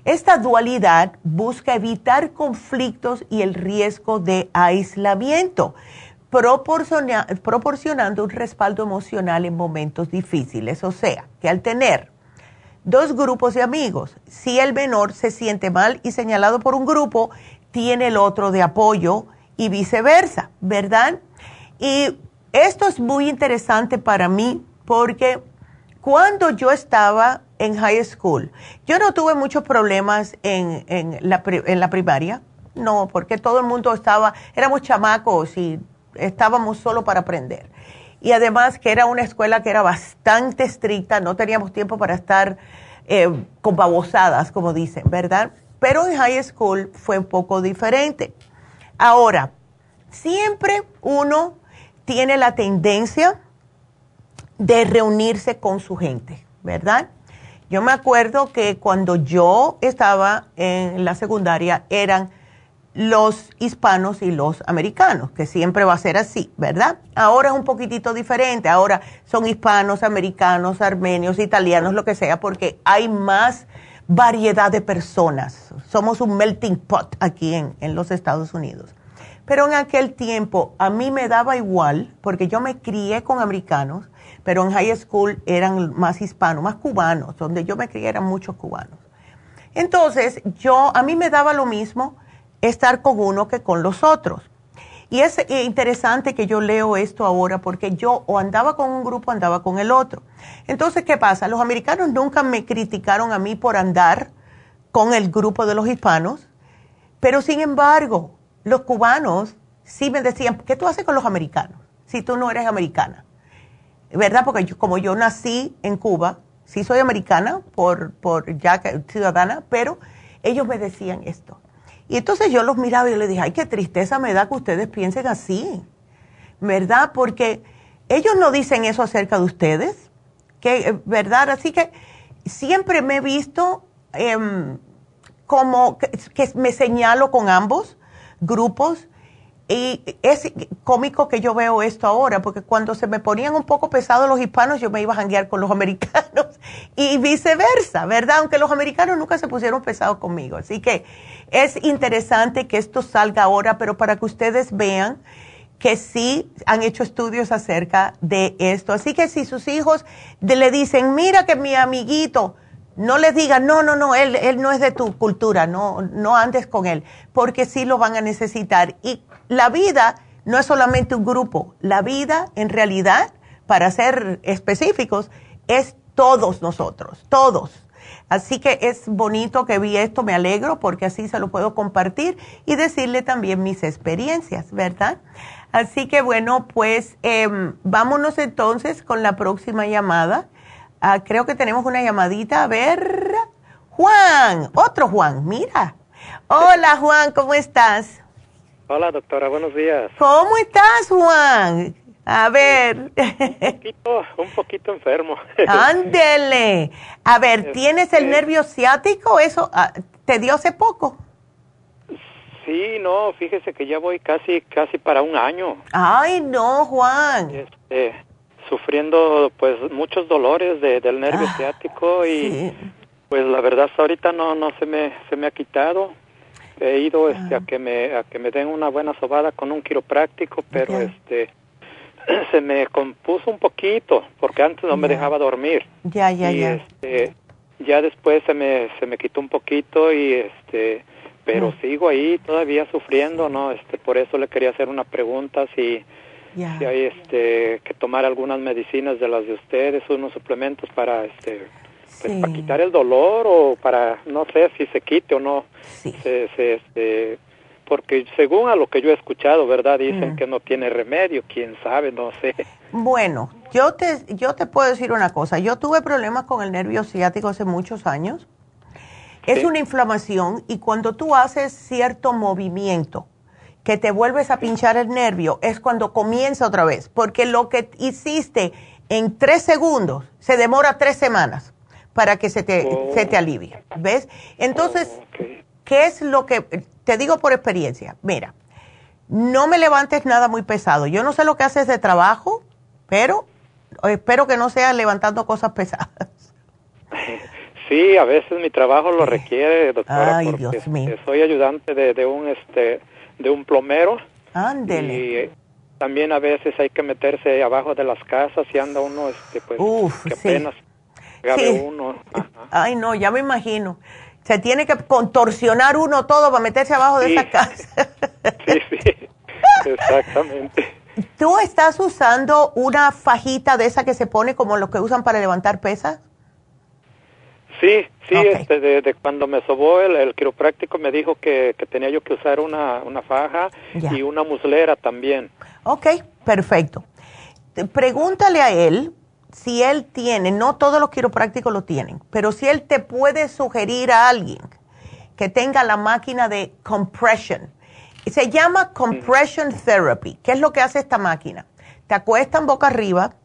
Esta dualidad busca evitar conflictos y el riesgo de aislamiento, proporcionando un respaldo emocional en momentos difíciles. O sea, que al tener dos grupos de amigos, si el menor se siente mal y señalado por un grupo, tiene el otro de apoyo y viceversa, ¿verdad? Y esto es muy interesante para mí porque cuando yo estaba en high school, yo no tuve muchos problemas en, en, la, en la primaria, no, porque todo el mundo estaba, éramos chamacos y estábamos solo para aprender. Y además que era una escuela que era bastante estricta, no teníamos tiempo para estar eh, como dicen, ¿verdad? Pero en high school fue un poco diferente. Ahora, siempre uno tiene la tendencia de reunirse con su gente, ¿verdad? Yo me acuerdo que cuando yo estaba en la secundaria eran los hispanos y los americanos, que siempre va a ser así, ¿verdad? Ahora es un poquitito diferente, ahora son hispanos, americanos, armenios, italianos, lo que sea, porque hay más variedad de personas. Somos un melting pot aquí en, en los Estados Unidos. Pero en aquel tiempo a mí me daba igual, porque yo me crié con americanos, pero en high school eran más hispanos, más cubanos, donde yo me crié eran muchos cubanos. Entonces, yo, a mí me daba lo mismo estar con uno que con los otros. Y es interesante que yo leo esto ahora porque yo o andaba con un grupo o andaba con el otro. Entonces, ¿qué pasa? Los americanos nunca me criticaron a mí por andar con el grupo de los hispanos, pero sin embargo, los cubanos sí me decían, ¿qué tú haces con los americanos si tú no eres americana? ¿Verdad? Porque yo, como yo nací en Cuba, sí soy americana por, por ya ciudadana, pero ellos me decían esto. Y entonces yo los miraba y les dije, ay, qué tristeza me da que ustedes piensen así, ¿verdad? Porque ellos no dicen eso acerca de ustedes, que, ¿verdad? Así que siempre me he visto em, como que me señalo con ambos grupos y es cómico que yo veo esto ahora, porque cuando se me ponían un poco pesados los hispanos, yo me iba a janguear con los americanos y viceversa, ¿verdad? Aunque los americanos nunca se pusieron pesados conmigo. Así que es interesante que esto salga ahora, pero para que ustedes vean que sí han hecho estudios acerca de esto. Así que si sus hijos le dicen, mira que mi amiguito, no les digan, no, no, no, él, él no es de tu cultura, no, no andes con él, porque sí lo van a necesitar. Y la vida no es solamente un grupo, la vida en realidad, para ser específicos, es todos nosotros, todos. Así que es bonito que vi esto, me alegro porque así se lo puedo compartir y decirle también mis experiencias, ¿verdad? Así que bueno, pues em, vámonos entonces con la próxima llamada. Ah, creo que tenemos una llamadita. A ver, Juan, otro Juan, mira. Hola Juan, ¿cómo estás? Hola doctora, buenos días. ¿Cómo estás Juan? A ver. Un poquito, un poquito enfermo. Ándele. A ver, ¿tienes el este nervio ciático? ¿Eso ah, te dio hace poco? Sí, no, fíjese que ya voy casi, casi para un año. Ay, no, Juan. Este, sufriendo pues muchos dolores de, del nervio Ah, ciático y pues la verdad hasta ahorita no no se me se me ha quitado. He ido este a que me a que me den una buena sobada con un quiropráctico, pero este se me compuso un poquito porque antes no me dejaba dormir. Ya, ya, ya. este ya después se me se me quitó un poquito y este pero Mm. sigo ahí todavía sufriendo, ¿no? Este por eso le quería hacer una pregunta si Ya. si hay este que tomar algunas medicinas de las de ustedes, unos suplementos para este pues, Sí. para quitar el dolor o para no sé si se quite o no. Sí. Se, se, este, porque según a lo que yo he escuchado, ¿verdad? Dicen Mm. que no tiene remedio, quién sabe, no sé. Bueno, yo te, yo te puedo decir una cosa. Yo tuve problemas con el nervio ciático hace muchos años. Es una inflamación y cuando tú haces cierto movimiento que te vuelves a pinchar el nervio es cuando comienza otra vez. Porque lo que hiciste en tres segundos se demora tres semanas para que se te, Oh. se te alivie. ¿Ves? Entonces, Oh. ¿qué es lo que te digo por experiencia? Mira, no me levantes nada muy pesado. Yo no sé lo que haces de trabajo, pero espero que no sea levantando cosas pesadas. Sí, a veces mi trabajo lo requiere, doctora, Ay, porque Dios mío. soy ayudante de, de un este de un plomero Ándele. y eh, también a veces hay que meterse abajo de las casas y anda uno este pues Uf, que apenas Sí. uno. Ajá. Ay, no, ya me imagino. Se tiene que contorsionar uno todo para meterse abajo de Sí. esa casa. Sí, sí. Exactamente. ¿Tú estás usando una fajita de esa que se pone como lo que usan para levantar pesas? Sí, sí, este, de, de cuando me sobó el, el quiropráctico me dijo que, que tenía yo que usar una, una faja y una muslera también. Ok, perfecto. Pregúntale a él si él tiene, no todos los quiroprácticos lo tienen, pero si él te puede sugerir a alguien que tenga la máquina de compression. Se llama compression therapy. ¿Qué es lo que hace esta máquina? Te acuestan boca arriba,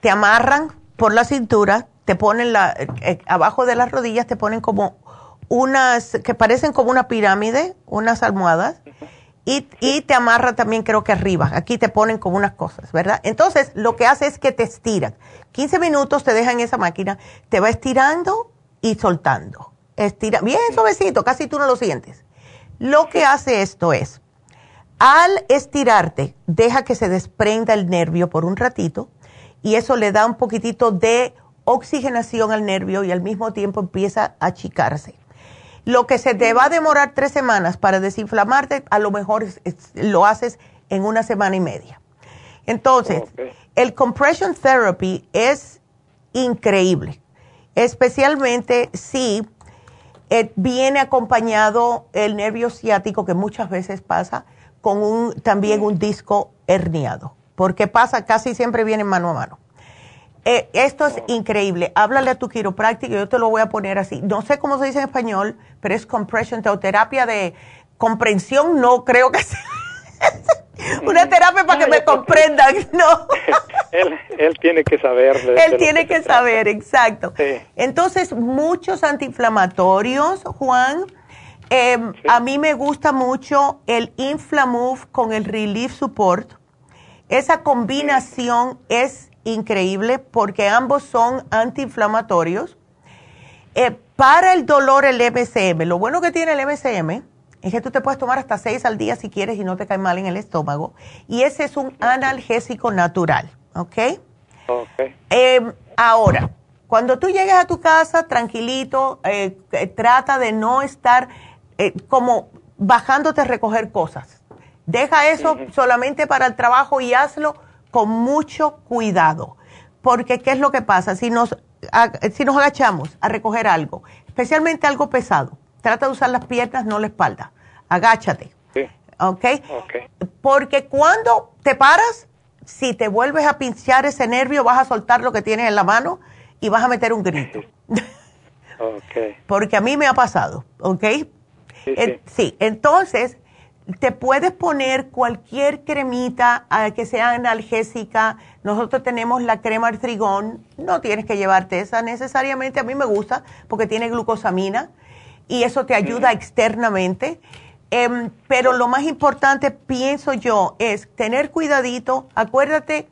te amarran por la cintura, te ponen la, eh, eh, abajo de las rodillas, te ponen como unas, que parecen como una pirámide, unas almohadas, y, y te amarra también creo que arriba. Aquí te ponen como unas cosas, ¿verdad? Entonces, lo que hace es que te estiran. 15 minutos te dejan esa máquina, te va estirando y soltando. Estira, bien suavecito, casi tú no lo sientes. Lo que hace esto es, al estirarte, deja que se desprenda el nervio por un ratito y eso le da un poquitito de oxigenación al nervio y al mismo tiempo empieza a achicarse. Lo que se te va a demorar tres semanas para desinflamarte, a lo mejor es- es- lo haces en una semana y media. Entonces, el compression therapy es increíble, especialmente si eh, viene acompañado el nervio ciático, que muchas veces pasa, con un, también un disco herniado, porque pasa, casi siempre viene mano a mano. Eh, esto es increíble. Háblale a tu quiropráctico, yo te lo voy a poner así. No sé cómo se dice en español, pero es compression, terapia de comprensión, no creo que sea. Una terapia para que me comprendan, no. él, él tiene que saber. Él tiene que saber, exacto. Sí. Entonces, muchos antiinflamatorios, Juan. Eh, A mí me gusta mucho el Inflamove con el Relief Support. Esa combinación es increíble porque ambos son antiinflamatorios. Eh, para el dolor, el MCM, lo bueno que tiene el MCM es que tú te puedes tomar hasta seis al día si quieres y no te cae mal en el estómago. Y ese es un analgésico natural, ¿ok? Ok. Eh, ahora, cuando tú llegues a tu casa tranquilito, eh, eh, trata de no estar eh, como bajándote a recoger cosas. Deja eso solamente para el trabajo y hazlo con mucho cuidado. Porque, ¿qué es lo que pasa? Si nos, si nos agachamos a recoger algo, especialmente algo pesado, trata de usar las piernas, no la espalda. Agáchate. Sí. ¿Ok? Ok. Porque cuando te paras, si te vuelves a pinchar ese nervio, vas a soltar lo que tienes en la mano y vas a meter un grito. Ok. Porque a mí me ha pasado, ¿ok? Sí. sí, entonces te puedes poner cualquier cremita ah, que sea analgésica. Nosotros tenemos la crema artrigón, no tienes que llevarte esa necesariamente, a mí me gusta porque tiene glucosamina y eso te ayuda externamente. Em, pero lo más importante, pienso yo, es tener cuidadito. Acuérdate,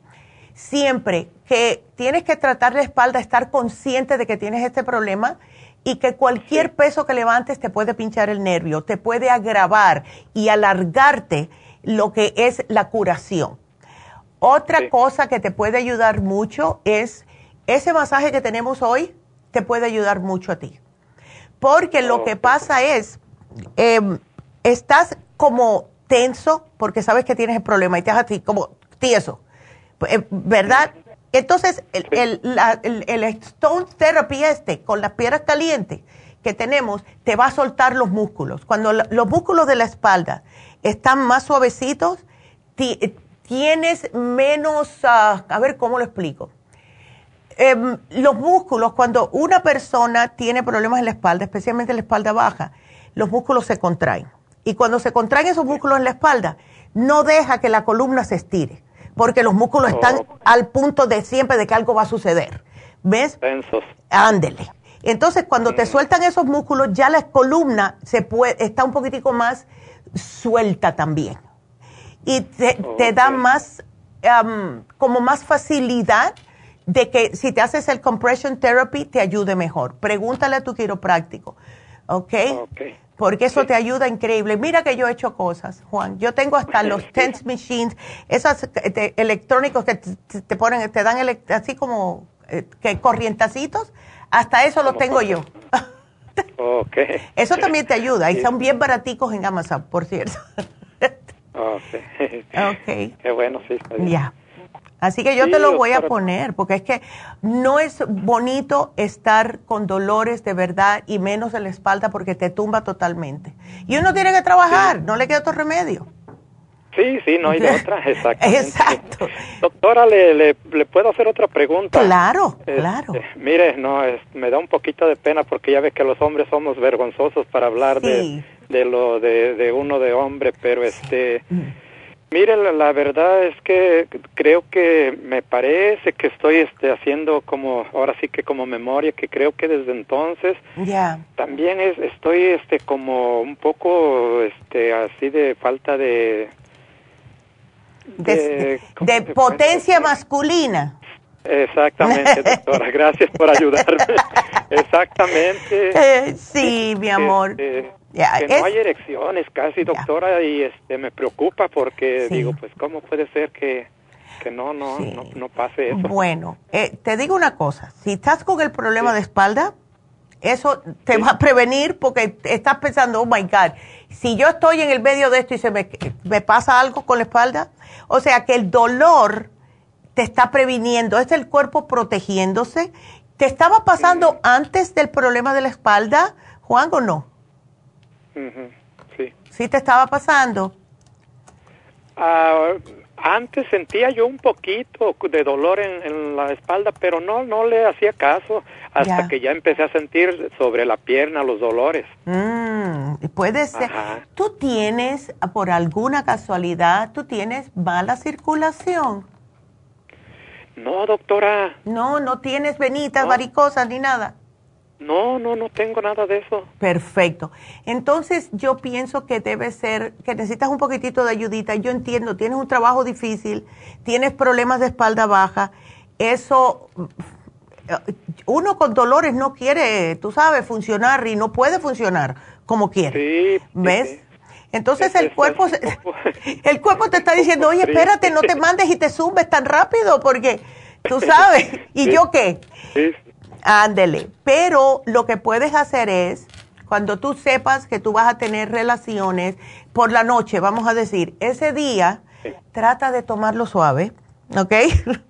siempre que tienes que tratar la espalda, estar consciente de que tienes este problema y que cualquier peso que levantes te puede pinchar el nervio, te puede agravar y alargarte lo que es la curación. Otra cosa que te puede ayudar mucho es ese masaje que tenemos hoy, te puede ayudar mucho a ti. Porque lo que pasa es, em, estás como tenso porque sabes que tienes el problema y te haces como tieso, eh, ¿verdad? Entonces, el, el, Stone Therapy este, con las piedras calientes que tenemos, te va a soltar los músculos. Cuando los músculos de la espalda están más suavecitos, tienes menos, ah, a ver cómo lo explico. Em, los músculos, cuando una persona tiene problemas en la espalda, especialmente en la espalda baja, los músculos se contraen. Y cuando se contraen esos músculos en la espalda, no deja que la columna se estire porque los músculos están oh. al punto de siempre de que algo va a suceder. ¿Ves? Tensos. Ándele. Entonces, cuando te mm. sueltan esos músculos, ya la columna se puede, está un poquitico más suelta también. Y te, da más, como más facilidad de que si te haces el compression therapy, te ayude mejor. Pregúntale a tu quiropráctico. ¿Ok? Ok porque eso te ayuda increíble. Mira que yo he hecho cosas, Juan. Yo tengo hasta los tense machines, esos electrónicos que te, ponen, te dan así como eh, que corrientacitos, hasta eso lo tengo yo. Okay. Eso también te ayuda y son bien baraticos en Amazon, por cierto. okay. ok. Qué bueno, sí. Ya. Así que yo te lo voy a poner, porque es que no es bonito estar con dolores de verdad y menos en la espalda porque te tumba totalmente. Y uno tiene que trabajar, no le queda otro remedio. Sí, sí, no hay de otra, exactamente. Exacto. Doctora, ¿le, le, puedo hacer otra pregunta? Claro, este, claro. Mire, no, me da un poquito de pena porque ya ve que los hombres somos vergonzosos para hablar de, de, lo de, de, uno de hombre, pero este... Mm. Mire, la, verdad es que creo que me parece que estoy este, haciendo como, ahora sí que como memoria, que creo que desde entonces ya también es, estoy este, como un poco este, así de falta de... De, potencia masculina. Exactamente, doctora. Gracias por ayudarme. Exactamente. Eh, sí, mi amor. Este, que no hay erecciones casi, doctora, y este me preocupa porque digo, pues cómo puede ser que, que no, no, no, pase eso. Bueno, eh, te digo una cosa, si estás con el problema de espalda, eso te va a prevenir porque estás pensando, oh my God, si yo estoy en el medio de esto y se me, me pasa algo con la espalda, o sea que el dolor te está previniendo, es el cuerpo protegiéndose. ¿Te estaba pasando antes del problema de la espalda, Juan, o no? Sí. ¿Sí te estaba pasando? Ah, antes sentía yo un poquito de dolor en, la espalda, pero no, no le hacía caso hasta que ya empecé a sentir sobre la pierna los dolores. Mm, puede ser. ¿Tú tienes, por alguna casualidad, tú tienes mala circulación? No, doctora. No, no tienes venitas, varicosas ni nada. No, no, no tengo nada de eso. Perfecto. Entonces yo pienso que debe ser, que necesitas un poquitito de ayudita. Yo entiendo, tienes un trabajo difícil, tienes problemas de espalda baja. Eso, uno con dolores no quiere, tú sabes, funcionar y no puede funcionar como quiere. Sí. ¿Ves? Entonces el cuerpo, el cuerpo te está diciendo, oye, espérate, no te mandes y te subes tan rápido porque tú sabes. ¿Y yo qué? Sí. Ándele. Pero lo que puedes hacer es, cuando tú sepas que tú vas a tener relaciones por la noche, vamos a decir, ese día, trata de tomarlo suave, ¿ok?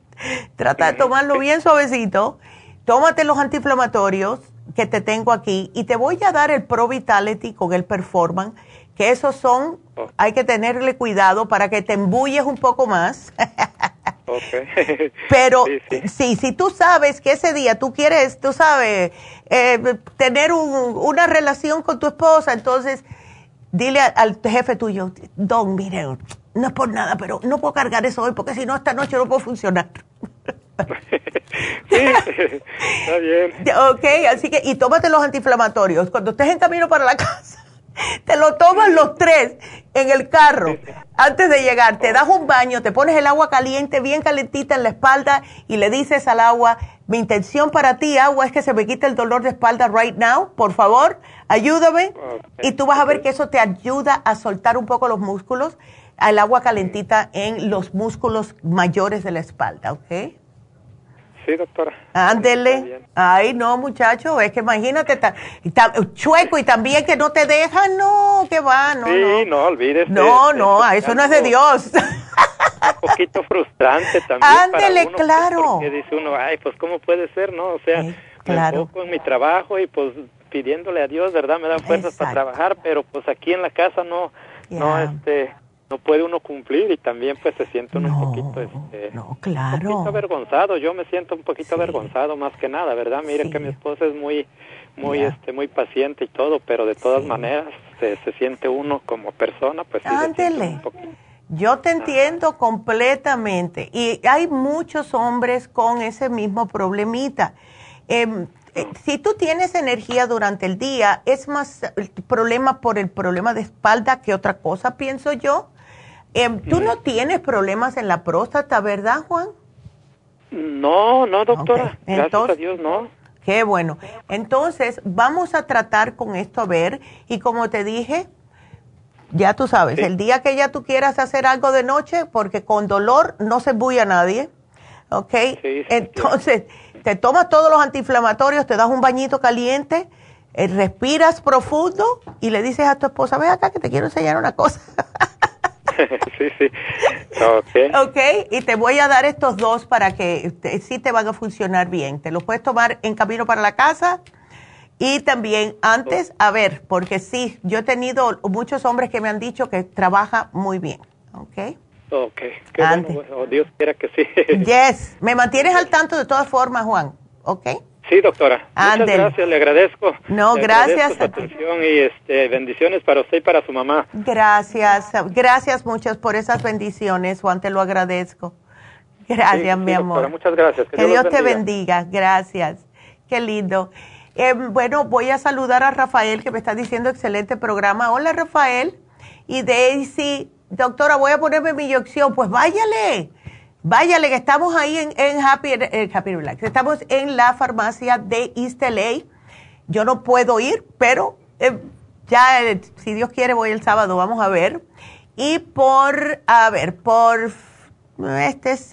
trata de tomarlo bien suavecito. Tómate los antiinflamatorios que te tengo aquí y te voy a dar el Pro Vitality con el Performan, que esos son, hay que tenerle cuidado para que te embulles un poco más. Pero sí, si tú sabes que ese día tú quieres, tú sabes, eh, tener una relación con tu esposa, entonces dile al, jefe tuyo, don, mire, no es por nada, pero no puedo cargar eso hoy porque si no esta noche no puedo funcionar. sí, está bien. Ok, así que, y tómate los antiinflamatorios. Cuando estés en camino para la casa, te lo tomas los tres en el carro antes de llegar. Te das un baño, te pones el agua caliente, bien calentita en la espalda y le dices al agua, mi intención para ti, agua, es que se me quite el dolor de espalda right now. Por favor, ayúdame. Y tú vas a ver que eso te ayuda a soltar un poco los músculos, al agua calentita en los músculos mayores de la espalda, ¿ok? Sí, doctora. Ándele. Ay, no, muchacho, es que imagínate, chueco y también que no te dejan, no, que va, no. Sí, no, olvídese. No, no, eso no es de Dios. Un poquito frustrante también. Ándele, para pues, claro. porque dice uno, ay, pues, ¿cómo puede ser, no? O sea, claro. me en mi trabajo y pues pidiéndole a Dios, ¿verdad? Me dan fuerzas para trabajar, pero pues aquí en la casa no, no, este no puede uno cumplir y también pues se siente uno un poquito este no, claro. un poquito avergonzado. Yo me siento un poquito avergonzado más que nada verdad miren que mi esposa es muy muy este muy paciente y todo pero de todas maneras se, se, siente uno como persona pues sí yo te entiendo completamente. Y hay muchos hombres con ese mismo problemita. Em, eh, si tú tienes energía durante el día, es más el problema por el problema de espalda que otra cosa, pienso yo. Em, ¿Tú no tienes problemas en la próstata, verdad, Juan? No, no, doctora. Gracias a Dios, no. Qué bueno. Entonces, vamos a tratar con esto a ver. Y como te dije, ya tú sabes, el día que ya tú quieras hacer algo de noche, porque con dolor no se bulla nadie, ¿ok? Entonces, te tomas todos los antiinflamatorios, te das un bañito caliente, eh, respiras profundo y le dices a tu esposa, ve acá que te quiero enseñar una cosa. sí, sí. Okay. ok, y te voy a dar estos dos para que sí te van a funcionar bien. Te los puedes tomar en camino para la casa y también antes, a ver, porque sí, yo he tenido muchos hombres que me han dicho que trabaja muy bien. Ok. Ok, qué bueno, Dios quiera que sí. yes, me mantienes al tanto de todas formas, Juan. Ok. Sí, doctora. Muchas gracias, le agradezco. No, gracias. su atención y este, bendiciones para usted y para su mamá. Gracias, gracias muchas por esas bendiciones, Juan, te lo agradezco. Gracias, mi amor. muchas gracias. Que, Dios, te bendiga, gracias. Qué lindo. Eh, bueno, voy a saludar a Rafael que me está diciendo excelente programa. Hola, Rafael. Y Daisy, doctora, voy a ponerme mi inyección. Pues váyale Váyale, que estamos ahí en, Happy, eh, Happy Relax. Estamos en la farmacia de East LA. Yo no puedo ir, pero eh, ya, eh, si Dios quiere, voy el sábado, vamos a ver. Y por, a ver, por, este es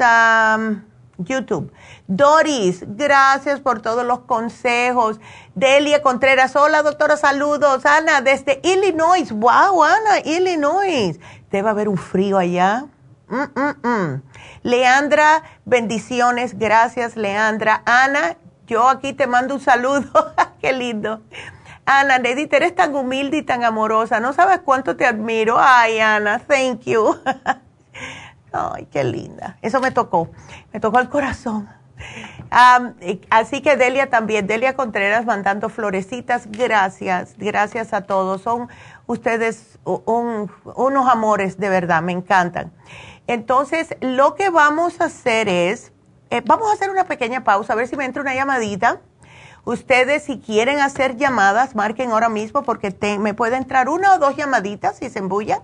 YouTube. Doris, gracias por todos los consejos. Delia Contreras, hola doctora, saludos. Ana, desde Illinois. Wow, Ana, Illinois. Debe haber un frío allá. Mm, mm, mm. Leandra, bendiciones, gracias Leandra. Ana, yo aquí te mando un saludo, qué lindo. Ana, Nedita, eres tan humilde y tan amorosa, no sabes cuánto te admiro. Ay, Ana, thank you. Ay, qué linda. Eso me tocó, me tocó el corazón. así que Delia también, Delia Contreras mandando florecitas, gracias, gracias a todos. Son ustedes unos amores, de verdad, me encantan. Entonces, lo que vamos a hacer es, eh, vamos a hacer una pequeña pausa, a ver si me entra una llamadita. Ustedes, si quieren hacer llamadas, marquen ahora mismo porque me puede entrar una o dos llamaditas si se embullan.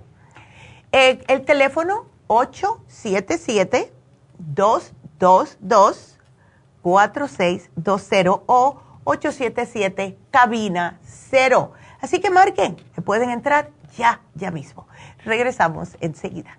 Eh, el teléfono 877-222-4620 o 877 cabina 0. Así que marquen, se pueden entrar ya, ya mismo. Regresamos enseguida.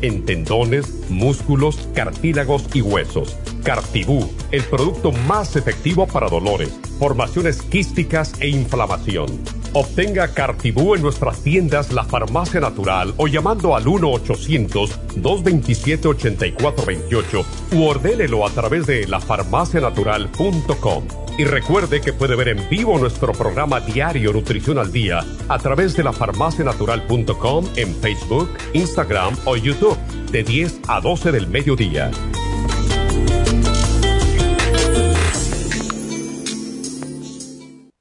en tendones, músculos, cartílagos y huesos. Cartibú, el producto más efectivo para dolores, formaciones quísticas e inflamación. Obtenga Cartibú en nuestras tiendas La Farmacia Natural o llamando al 1-800-227-8428 u ordénelo a través de lafarmacianatural.com. Y recuerde que puede ver en vivo nuestro programa diario Nutrición al Día a través de lafarmacianatural.com en Facebook, Instagram o YouTube de 10 a 12 del mediodía.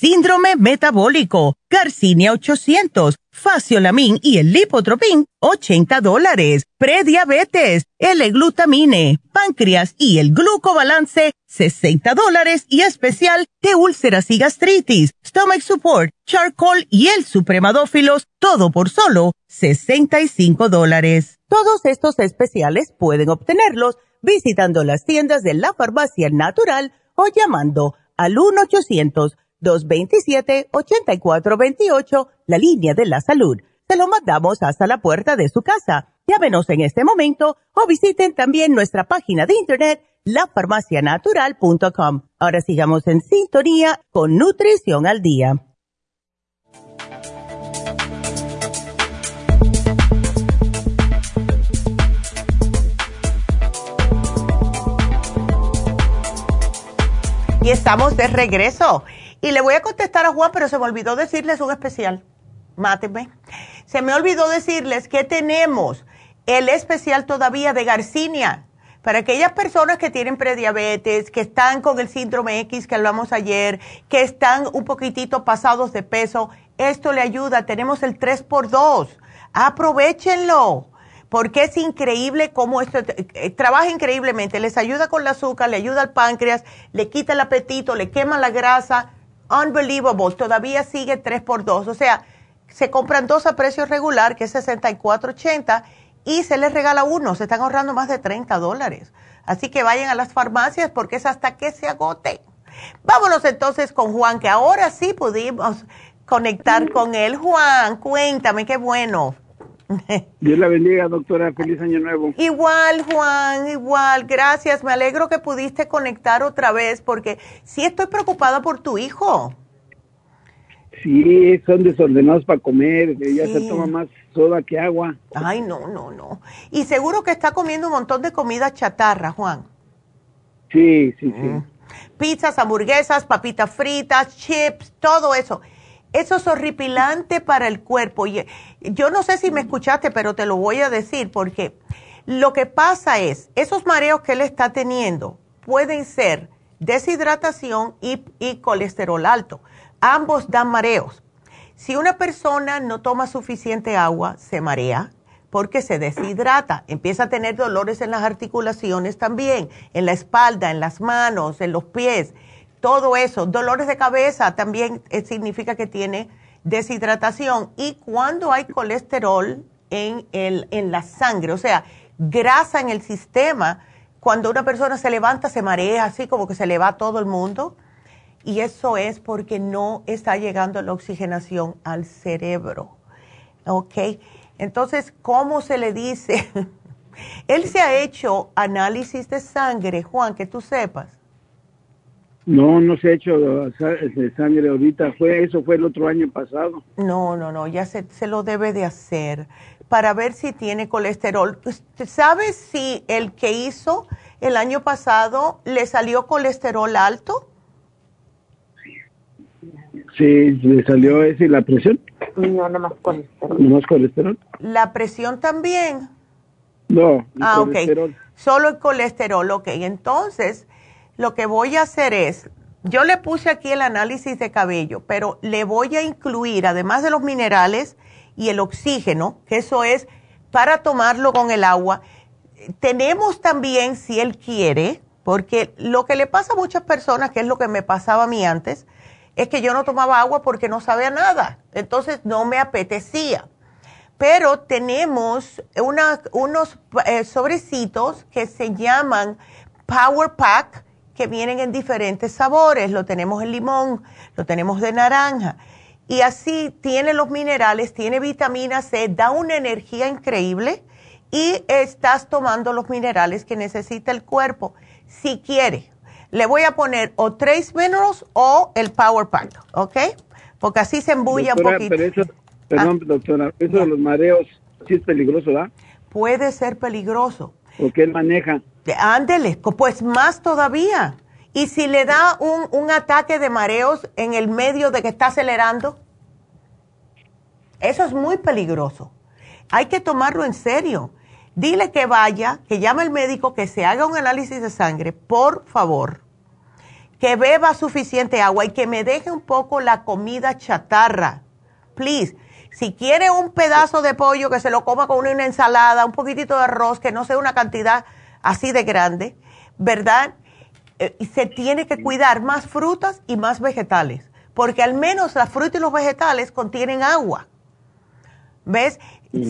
Síndrome metabólico, Garcinia 800, Faciolamin y el Lipotropin, 80 dólares. Prediabetes, L-glutamine, páncreas y el glucobalance, 60 dólares. Y especial de úlceras y gastritis, Stomach Support, Charcoal y el Supremadófilos, todo por solo 65 dólares. Todos estos especiales pueden obtenerlos visitando las tiendas de la farmacia natural o llamando al 1-800-227-8428, la línea de la salud. Se lo mandamos hasta la puerta de su casa. Llámenos en este momento o visiten también nuestra página de internet lafarmacianatural.com. Ahora sigamos en sintonía con Nutrición al Día. Y estamos de regreso. Y le voy a contestar a Juan, pero se me olvidó decirles un especial. Máteme. Se me olvidó decirles que tenemos el especial todavía de Garcinia. Para aquellas personas que tienen prediabetes, que están con el síndrome X que hablamos ayer, que están un poquitito pasados de peso, esto le ayuda. Tenemos el 3x2. Aprovechenlo porque es increíble cómo esto eh, trabaja increíblemente, les ayuda con el azúcar, le ayuda al páncreas, le quita el apetito, le quema la grasa, unbelievable, todavía sigue 3 por 2 o sea, se compran dos a precio regular, que es 64.80, y se les regala uno, se están ahorrando más de 30 dólares. Así que vayan a las farmacias porque es hasta que se agote. Vámonos entonces con Juan, que ahora sí pudimos conectar con él. Juan, cuéntame, qué bueno. Dios la bendiga, doctora. Feliz año nuevo. Igual, Juan, igual. Gracias. Me alegro que pudiste conectar otra vez porque sí estoy preocupada por tu hijo. Sí, son desordenados para comer. Ella se toma más soda que agua. Ay, no, no, no. Y seguro que está comiendo un montón de comida chatarra, Juan. Sí, sí, sí. Mm. Pizzas, hamburguesas, papitas fritas, chips, todo eso. Eso es horripilante para el cuerpo. Y yo no sé si me escuchaste, pero te lo voy a decir porque lo que pasa es, esos mareos que él está teniendo pueden ser deshidratación y, y colesterol alto. Ambos dan mareos. Si una persona no toma suficiente agua, se marea porque se deshidrata, empieza a tener dolores en las articulaciones también, en la espalda, en las manos, en los pies todo eso. Dolores de cabeza también eh, significa que tiene deshidratación. Y cuando hay colesterol en, el, en la sangre, o sea, grasa en el sistema, cuando una persona se levanta se marea así como que se le va todo el mundo. Y eso es porque no está llegando la oxigenación al cerebro. ¿Ok? Entonces, ¿cómo se le dice? Él se ha hecho análisis de sangre, Juan, que tú sepas. No, no se ha hecho sangre ahorita. Fue eso fue el otro año pasado. No, no, no. Ya se, se lo debe de hacer para ver si tiene colesterol. ¿Sabes si el que hizo el año pasado le salió colesterol alto? Sí, le salió ese y la presión. No, no más colesterol. ¿No más colesterol? ¿La presión también? No. Ah, ok. Solo el colesterol, ok. Entonces, lo que voy a hacer es, yo le puse aquí el análisis de cabello, pero le voy a incluir, además de los minerales y el oxígeno, que eso es para tomarlo con el agua, tenemos también, si él quiere, porque lo que le pasa a muchas personas, que es lo que me pasaba a mí antes, es que yo no tomaba agua porque no sabía nada, entonces no me apetecía. Pero tenemos unos eh, sobrecitos que se llaman Power Pack, que vienen en diferentes sabores. Lo tenemos en limón, lo tenemos de naranja. Y así tiene los minerales, tiene vitamina C, da una energía increíble y estás tomando los minerales que necesita el cuerpo. Si quiere, le voy a poner o Trace Minerals o el Power Pack, ¿ok? Porque así se embulla un poquito. Pero eso, perdón, ah. doctora, eso de los mareos sí es peligroso, ¿verdad? Puede ser peligroso. Porque él maneja. Ándele, pues más todavía. Y si le da un, un ataque de mareos en el medio de que está acelerando, eso es muy peligroso. Hay que tomarlo en serio. Dile que vaya, que llame al médico, que se haga un análisis de sangre, por favor. Que beba suficiente agua y que me deje un poco la comida chatarra. Please. Si quiere un pedazo de pollo, que se lo coma con una ensalada, un poquitito de arroz, que no sea una cantidad así de grande, ¿verdad? Eh, se tiene que cuidar más frutas y más vegetales, porque al menos las frutas y los vegetales contienen agua. ¿Ves?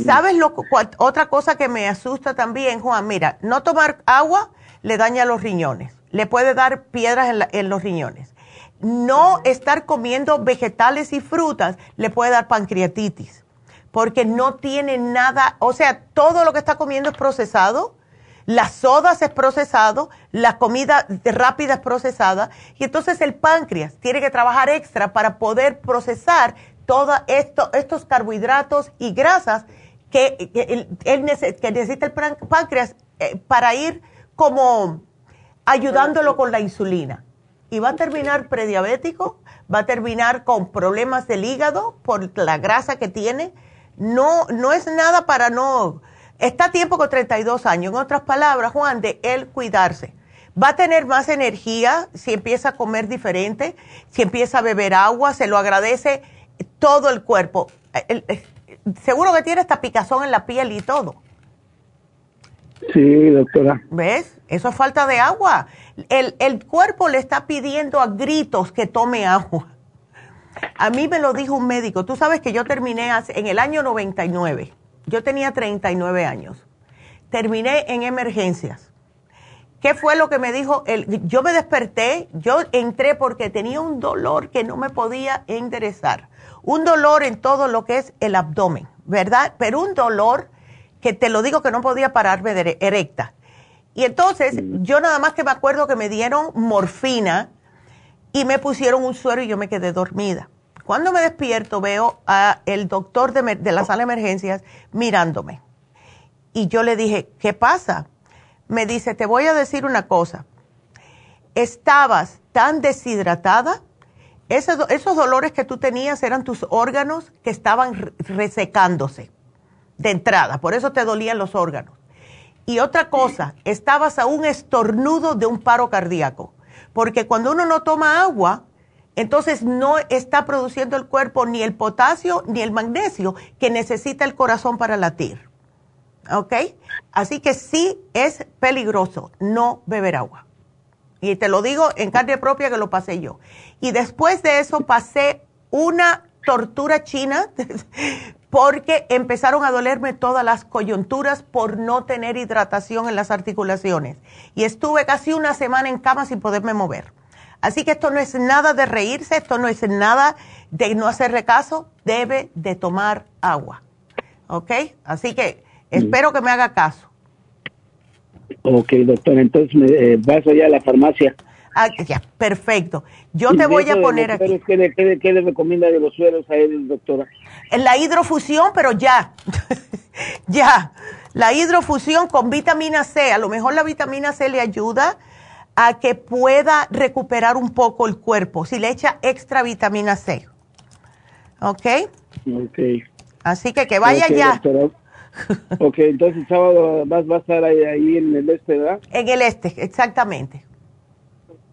¿Sabes lo, otra cosa que me asusta también, Juan? Mira, no tomar agua le daña los riñones, le puede dar piedras en, los riñones. No estar comiendo vegetales y frutas le puede dar pancreatitis, porque no tiene nada, o sea, todo lo que está comiendo es procesado, las sodas es procesado, la comida rápida es procesada, y entonces el páncreas tiene que trabajar extra para poder procesar todos esto, estos carbohidratos y grasas que, él, necesita el páncreas eh, para ir como ayudándolo con la insulina. Y va a terminar prediabético, va a terminar con problemas del hígado por la grasa que tiene. No, no es nada para no... Está tiempo con 32 años. En otras palabras, Juan, de él cuidarse. Va a tener más energía si empieza a comer diferente, si empieza a beber agua, se lo agradece todo el cuerpo. seguro que tiene esta picazón en la piel y todo. Sí, doctora. ¿Ves? Eso es falta de agua. El, el cuerpo le está pidiendo a gritos que tome agua. A mí me lo dijo un médico. Tú sabes que yo terminé en el año 99. Yo tenía 39 años. Terminé en emergencias. ¿Qué fue lo que me dijo? El, yo me desperté, yo entré porque tenía un dolor que no me podía enderezar un dolor en todo lo que es el abdomen, ¿verdad? Pero un dolor que te lo digo que no podía pararme de erecta. Y entonces yo nada más que me acuerdo que me dieron morfina y me pusieron un suero y yo me quedé dormida. Cuando me despierto veo a el doctor de, de la sala de emergencias mirándome. Y yo le dije, ¿qué pasa? Me dice, te voy a decir una cosa. Estabas tan deshidratada esos, dolores que tú tenías eran tus órganos que estaban resecándose de entrada, por eso te dolían los órganos. Y otra cosa, estabas a un estornudo de un paro cardíaco, porque cuando uno no toma agua, entonces no está produciendo el cuerpo ni el potasio ni el magnesio que necesita el corazón para latir. ¿Ok? Así que sí es peligroso no beber agua. Y te lo digo en carne propia que lo pasé yo. Y después de eso pasé una tortura china porque empezaron a dolerme todas las coyunturas por no tener hidratación en las articulaciones. Y estuve casi una semana en cama sin poderme mover. Así que esto no es nada de reírse, esto no es nada de no hacerle caso, debe de tomar agua. ¿Ok? Así que espero que me haga caso. Ok, doctor, entonces me eh, vas allá a la farmacia. Ah, ya, perfecto. Yo te voy a poner aquí. ¿qué le, qué, le, recomienda de los sueros a él, doctora? La hidrofusión, pero ya. ya. La hidrofusión con vitamina C. A lo mejor la vitamina C le ayuda a que pueda recuperar un poco el cuerpo si le echa extra vitamina C. ¿Ok? Ok. Así que que vaya ya ok, entonces el sábado vas, a estar ahí, en el este, ¿verdad? En el este, exactamente.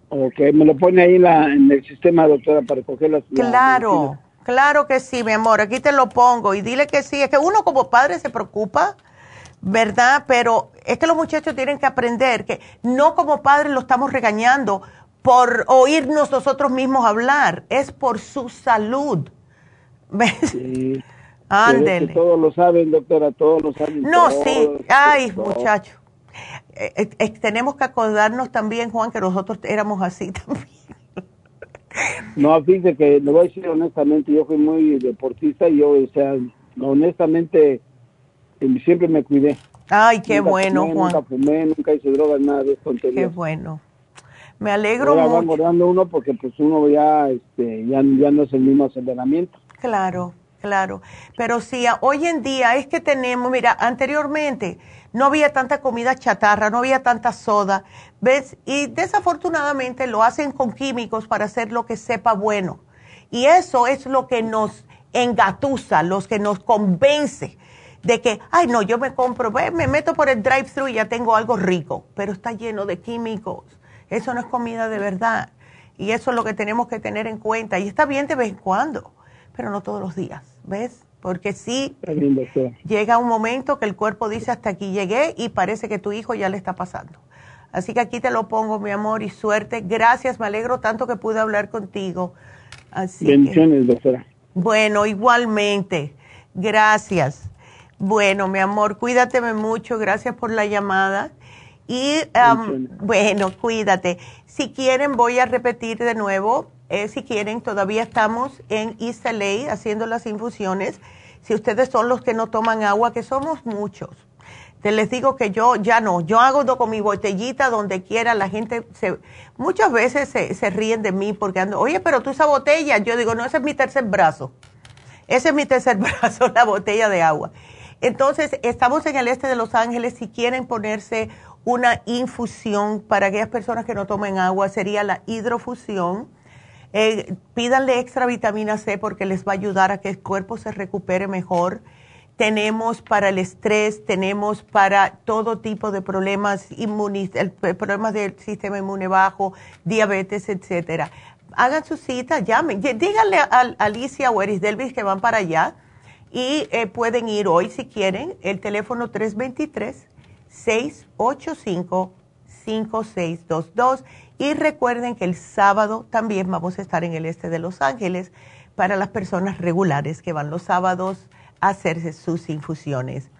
Ok, me lo pone ahí en el sistema, doctora, para coger las... Claro, claro que sí, mi amor, aquí te lo pongo y dile que sí, es que uno como padre se preocupa, ¿verdad? Pero es que los muchachos tienen que aprender que no como padres lo estamos regañando por oírnos nosotros mismos hablar, es por su salud. ¿Ves? Sí. Ándele. todos lo saben, doctora, todos lo saben. No, sí. Ay, muchacho. Eh, eh, tenemos que acordarnos también, Juan, que nosotros éramos así también. No, fíjese que le voy a decir honestamente, yo fui muy deportista y yo, o sea, honestamente, em, siempre me cuidé. Ay, qué bueno, Juan. Nunca fumé, nunca hice drogas, nada de eso. Qué bueno. Me alegro Ahora mucho. va engordando uno porque pues uno ya, este, ya, ya no es el mismo aceleramiento. Claro, claro. Pero sí, hoy en día es que tenemos, mira, anteriormente no había tanta comida chatarra, no había tanta soda, ¿ves? Y desafortunadamente lo hacen con químicos para hacer lo que sepa bueno. Y eso es lo que nos engatusa, los que nos convence de que, ay, no, yo me compro, me meto por el drive-thru y ya tengo algo rico, pero está lleno de químicos. Eso no es comida de verdad. Y eso es lo que tenemos que tener en cuenta. Y está bien de vez en cuando, pero no todos los días, ¿ves? Porque sí llega un momento que el cuerpo dice hasta aquí llegué y parece que tu hijo ya le está pasando. Así que aquí te lo pongo, mi amor, y suerte. Gracias, me alegro tanto que pude hablar contigo. Así que- Bendiciones, doctora. bueno, igualmente. Gracias. Bueno, mi amor, cuídateme mucho. Gracias por la llamada. Y um, bueno, cuídate. Si quieren, voy a repetir de nuevo. Eh, si quieren, todavía estamos en LA haciendo las infusiones. Si ustedes son los que no toman agua, que somos muchos. Te les digo que yo ya no, yo hago con mi botellita donde quiera, la gente se, muchas veces se, se ríen de mí porque ando, oye, pero tú esa botella, yo digo, no, ese es mi tercer brazo, ese es mi tercer brazo, la botella de agua. Entonces, estamos en el este de Los Ángeles, si quieren ponerse una infusión para aquellas personas que no tomen agua, sería la hidrofusión. Eh, pídanle extra vitamina C porque les va a ayudar a que el cuerpo se recupere mejor tenemos para el estrés, tenemos para todo tipo de problemas problemas del sistema inmune bajo, diabetes, etcétera. Hagan su cita, llamen, Ll- díganle a, Alicia o Eris Delvis que van para allá y eh, pueden ir hoy si quieren. El teléfono 323-685-5622. Y recuerden que el sábado también vamos a estar en el este de Los Ángeles para las personas regulares que van los sábados a hacerse sus infusiones.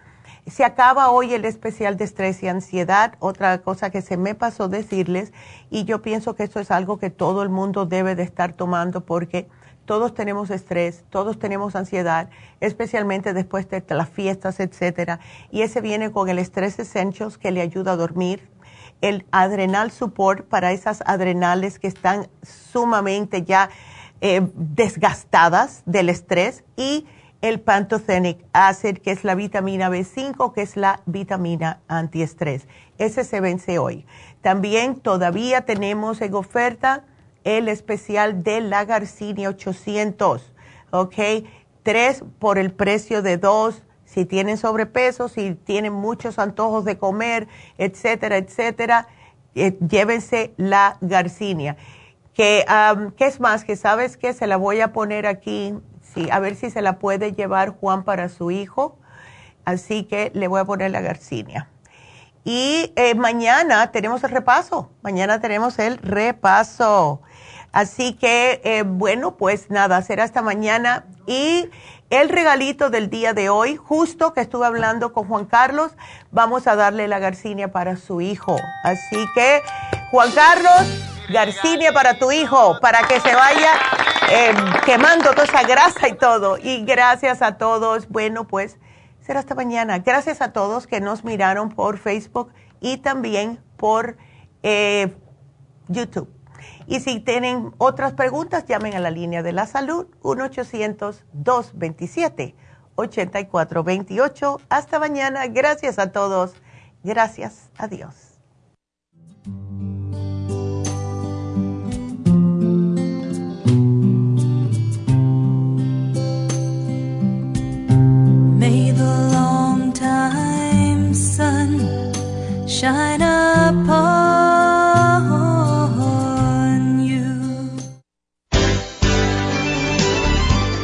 Se acaba hoy el especial de estrés y ansiedad. Otra cosa que se me pasó decirles, y yo pienso que esto es algo que todo el mundo debe de estar tomando porque todos tenemos estrés, todos tenemos ansiedad, especialmente después de las fiestas, etcétera. Y ese viene con el Stress Essentials que le ayuda a dormir, el Adrenal Support para esas adrenales que están sumamente ya eh, desgastadas del estrés y el Pantothenic Acid, que es la vitamina B5, que es la vitamina antiestrés. Ese se vence hoy. También todavía tenemos en oferta el especial de la Garcinia 800, ¿ok? Tres por el precio de dos. Si tienen sobrepeso, si tienen muchos antojos de comer, etcétera, etcétera, eh, llévense la Garcinia. Que, ¿Qué es más? Que sabes que se la voy a poner aquí, sí, a ver si se la puede llevar Juan para su hijo. Así que le voy a poner la Garcinia. Y eh, mañana tenemos el repaso. Mañana tenemos el repaso. Así que, eh, bueno, pues nada, será hasta mañana. Y el regalito del día de hoy, justo que estuve hablando con Juan Carlos, vamos a darle la Garcinia para su hijo. Así que, Juan Carlos, Garcinia para tu hijo, para que se vaya eh, quemando toda esa grasa y todo. Y gracias a todos. Bueno, pues será hasta mañana. Gracias a todos que nos miraron por Facebook y también por eh, YouTube. Y si tienen otras preguntas, llamen a la línea de la salud 1-800-227-8428. Hasta mañana. Gracias a todos. Gracias. Time sun shine upon